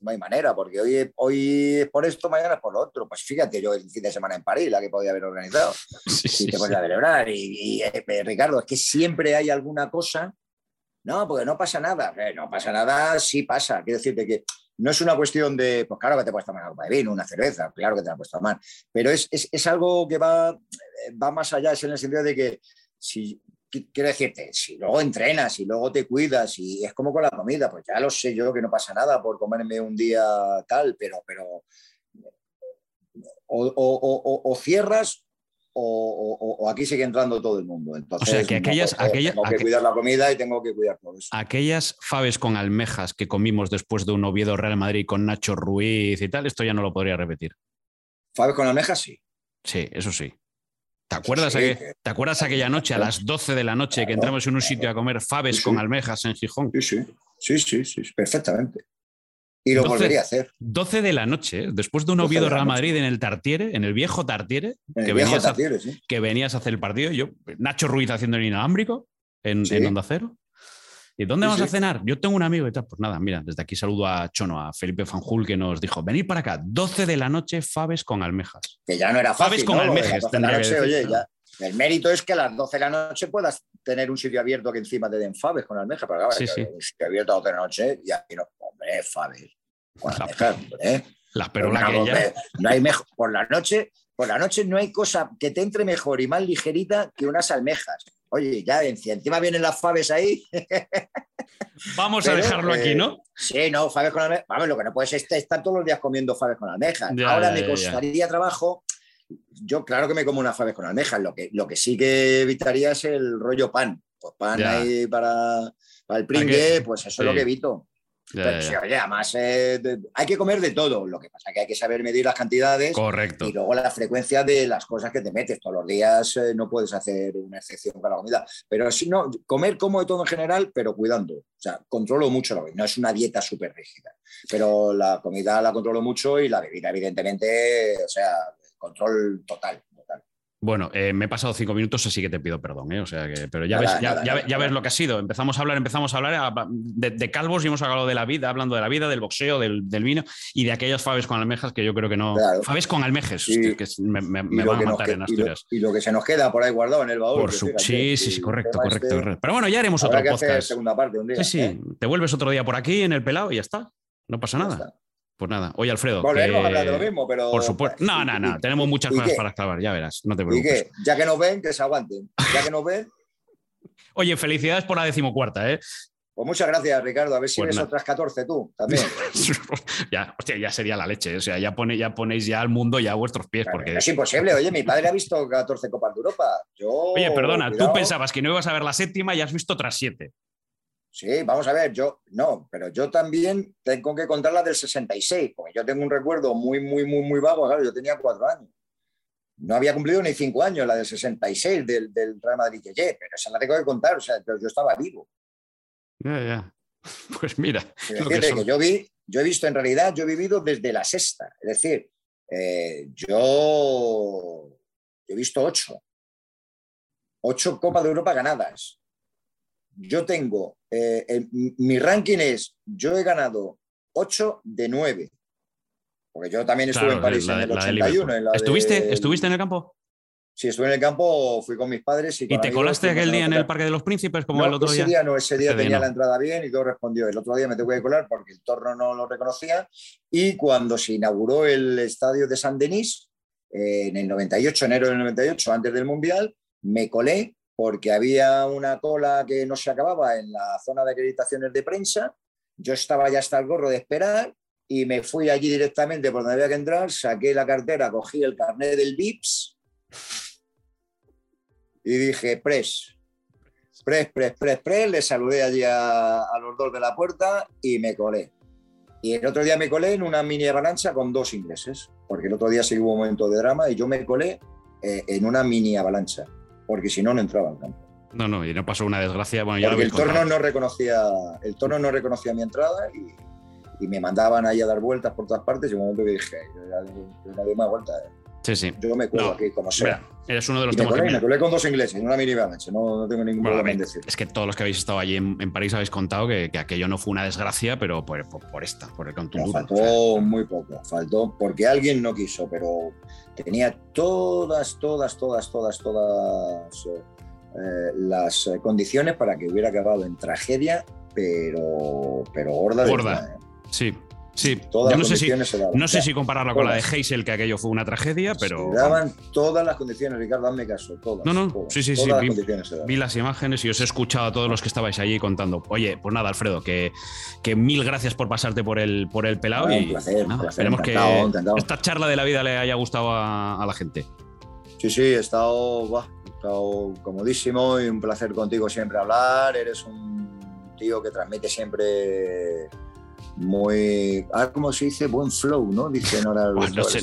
no hay manera, porque hoy, hoy es por esto, mañana es por lo otro. Pues fíjate, yo el fin de semana en París, la que podía haber organizado, sí, te podía celebrar. Y, eh, Ricardo, es que siempre hay alguna cosa, no, porque no pasa nada. Eh, no pasa nada, sí pasa. Quiero decirte que no es una cuestión de, pues claro que te puedes tomar una copa de vino, una cerveza, claro que te la puedes tomar, pero es, es, es algo que va, eh, va más allá, es en el sentido de que si quiero decirte, si luego entrenas y luego te cuidas y es como con la comida, pues ya lo sé yo que no pasa nada por comerme un día tal, pero, pero o, cierras o, aquí sigue entrando todo el mundo. Entonces, o sea, que aquellas, tengo que cuidar la comida y tengo que cuidar todo eso. Aquellas faves con almejas que comimos después de un Oviedo Real Madrid con Nacho Ruiz y tal, esto ya no lo podría repetir. Faves con almejas, sí. Sí, eso sí. ¿Te acuerdas, ¿Te acuerdas aquella noche, a las 12 de la noche, que entramos en un sitio a comer faves con almejas en Gijón? Sí, sí, sí, sí, perfectamente. Y lo volvería a hacer. 12 de la noche, ¿eh? después de un Oviedo Real Madrid en el Tartiere, en el viejo Tartiere, que, venías a, que venías a hacer el partido. Yo, Nacho Ruiz haciendo el inalámbrico en, en Onda Cero. ¿Y dónde vamos a cenar? Yo tengo un amigo y tal. Pues nada, mira, desde aquí saludo a Chono, a Felipe Fanjul, que nos dijo: venid para acá, 12 de la noche, Faves con almejas. Que ya no era fácil. Faves con almejas. oye, ya. El mérito es que a las 12 de la noche puedas tener un sitio abierto que encima te den Faves con almejas. Pero claro, sí, sí. un sitio abierto a 12 de la noche y aquí no. Hombre, Faves. Con almejas. Las perolas que ya. No hay mejor. Por la noche. Por la noche no hay cosa que te entre mejor y más ligerita que unas almejas. Oye, ya encima vienen las faves ahí. Vamos a dejarlo aquí, ¿no? Eh, sí, no, faves con almejas. Vamos, lo que no puedes es estar todos los días comiendo faves con almejas. Ahora me costaría trabajo. Yo, claro que me como unas faves con almejas. Lo que, lo que sí que evitaría es el rollo pan. Pues pan ahí para, para el pringue, pues eso es lo que evito. Pero oye, además eh, hay que comer de todo. Lo que pasa es que hay que saber medir las cantidades. Correcto. Y luego la frecuencia de las cosas que te metes. Todos los días eh, no puedes hacer una excepción para la comida. Pero si no, comer como de todo en general, pero cuidando. O sea, controlo mucho la comida. No es una dieta súper rígida. Pero la comida la controlo mucho y la bebida, evidentemente, o sea, control total. Bueno, eh, me he pasado cinco minutos, así que te pido perdón, ¿eh? O sea que, pero ya, ves, ya, ves lo que ha sido. Empezamos a hablar, empezamos a hablar de, calvos y hemos hablado de la vida, hablando de la vida, del boxeo, del, vino y de aquellas faves con almejas que yo creo que no. Faves con almejes, que me, van a matar en Asturias. Y lo, que se nos queda por ahí guardado en el baúl. Por su... sí, sí, sí, correcto, correcto, correcto, Pero bueno, ya haremos otro podcast. Segunda parte un día, sí, sí. ¿eh? Te vuelves otro día por aquí en el pelado y ya está. No pasa nada. Pues nada, oye Alfredo. Volvemos a hablar de lo mismo, pero. Por supuesto. No, no, no. Tenemos muchas cosas para clavar, ya verás. No te preocupes. ¿Y qué? Ya que nos ven, que se aguanten. Ya que nos ven. oye, felicidades por la decimocuarta, ¿eh? Pues muchas gracias, Ricardo. A ver si pues ves otras 14 tú también. ya, hostia, ya sería la leche. O sea, ya, pone, ya ponéis ya al mundo ya a vuestros pies. porque... Es imposible. Oye, mi padre ha visto 14 Copas de Europa. Yo, Oye, perdona, tú pensabas que no ibas a ver la séptima y has visto otras siete. Sí, vamos a ver, yo no, pero yo también tengo que contar la del 66, porque yo tengo un recuerdo muy, muy, muy, muy vago, claro, yo tenía cuatro años. No había cumplido ni cinco años la del 66 del, del Real Madrid pero esa la tengo que contar, o sea, yo estaba vivo. Ya, ya. Pues mira. que, yo, vi, yo he visto en realidad, yo he vivido desde la sexta, es decir, eh, yo, yo he visto ocho. Ocho Copas de Europa ganadas yo tengo, eh, mi ranking es, yo he ganado 8 de 9. Porque yo también estuve en París en el 81. ¿Estuviste, ¿Estuviste en el campo? Sí, estuve en el campo, fui con mis padres. ¿Y, te colaste aquel día en el Parque de los Príncipes como el otro ese día? no, ese día tenía la entrada bien y todo respondió. El otro día me tuve que colar porque el torno no lo reconocía. Y cuando se inauguró el estadio de San Denis, eh, en el 98, enero del 98, antes del Mundial, me colé porque había una cola que no se acababa en la zona de acreditaciones de prensa. Yo estaba ya hasta el gorro de esperar y me fui allí directamente por donde había que entrar, saqué la cartera, cogí el carnet del VIPS y dije, pres, pres, pres, pres, pres, le saludé allí a, los dos de la puerta y me colé. Y el otro día me colé en una mini avalancha con dos ingleses, porque el otro día sí hubo un momento de drama y yo me colé eh, en una mini avalancha porque si no, no entraba al campo. No, no, y no pasó una desgracia. Bueno, ya porque el torno, no reconocía, el torno no reconocía mi entrada y, me mandaban ahí a dar vueltas por todas partes y un momento que dije, yo, no doy más vueltas. Eh". Sí, sí. Yo me cuelo aquí, como sea. eres uno de los y me colé, me colé con dos ingleses, en una mini balance, no, no tengo ningún problema en decir. Es que todos los que habéis estado allí en, París habéis contado que, que, aquello no fue una desgracia, pero por, por, esta, por el contumo. faltó muy poco, faltó porque alguien no quiso, pero tenía todas, todas, todas, todas, todas eh, las condiciones para que hubiera acabado en tragedia, pero, pero gorda. Gorda, ¿eh? sí. Sí, Yo no, sé si, no sé si compararla con la de Heysel, que aquello fue una tragedia, pero. Se daban todas las condiciones, Ricardo, hazme caso, todas. No, no, sí, sí, sí. Vi, las imágenes y os he escuchado a todos los que estabais allí contando. Oye, pues nada, Alfredo, que, que mil gracias por pasarte por el, por el pelado. y un placer, esperemos que esta charla de la vida le haya gustado a, la gente. Sí, sí, he estado, he estado comodísimo y un placer contigo siempre hablar. Eres un tío que transmite siempre muy. Ah, ¿cómo se dice? Buen flow, ¿no? Dicen ahora los. no sé,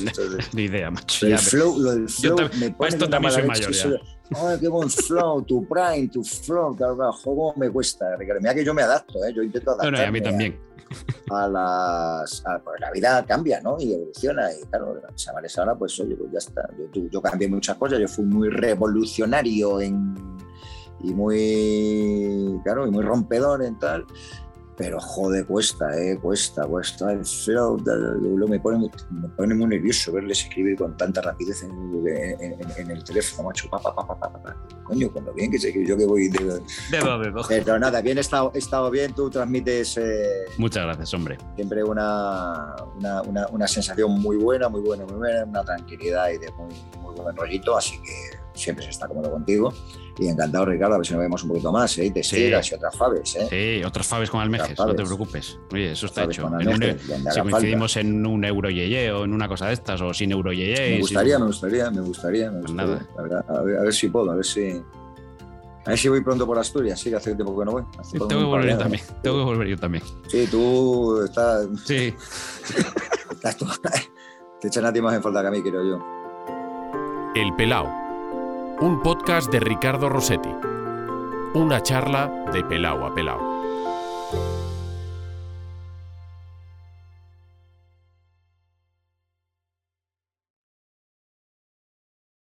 ni idea, macho. El flow, lo del flow me pone esto también soy mayor ya. Ay, qué buen flow, tu prime, tu flow, claro, juego me cuesta. Mira que yo me adapto, ¿eh? yo intento adaptarme. No, a mí también. A, las. pues la vida cambia, ¿no? Y evoluciona. Y claro, chavales ahora, pues oye, pues ya está. Yo, yo cambié muchas cosas, yo fui muy revolucionario en, y muy. Claro, y muy rompedor en tal pero joder, cuesta, eh, cuesta, cuesta. El flow me pone, me pone muy nervioso verles escribir con tanta rapidez en, el teléfono, macho. Pa, pa, pa, Coño, cuando bien que sé que yo que voy de. Pero nada, bien, he estado, he estado bien, tú transmites. Eh, Muchas gracias, hombre. Siempre una, una, una, una, sensación muy buena, muy buena, muy buena, una tranquilidad y de muy, muy buen rollito, así que siempre se está cómodo contigo. Y encantado, Ricardo, a ver si nos vemos un poquito más, ¿eh? Te sigas y otras faves. ¿eh? Sí, otras faves con almejes, no te preocupes. Oye, eso está hecho. E- si coincidimos en un euro yeye o en una cosa de estas o sin euro yeye. Me gustaría, me gustaría, me gustaría, me pues gustaría. A, ver, si puedo, a ver si. A ver si voy pronto por Asturias, sí, hace tiempo que no voy. Tengo que volver yo también, tengo que volver yo también. Sí, tú estás... Sí. Te echan a ti más en falta que a mí, creo yo. El Pelao un podcast de Ricardo Rossetti, una charla de pelao a pelao.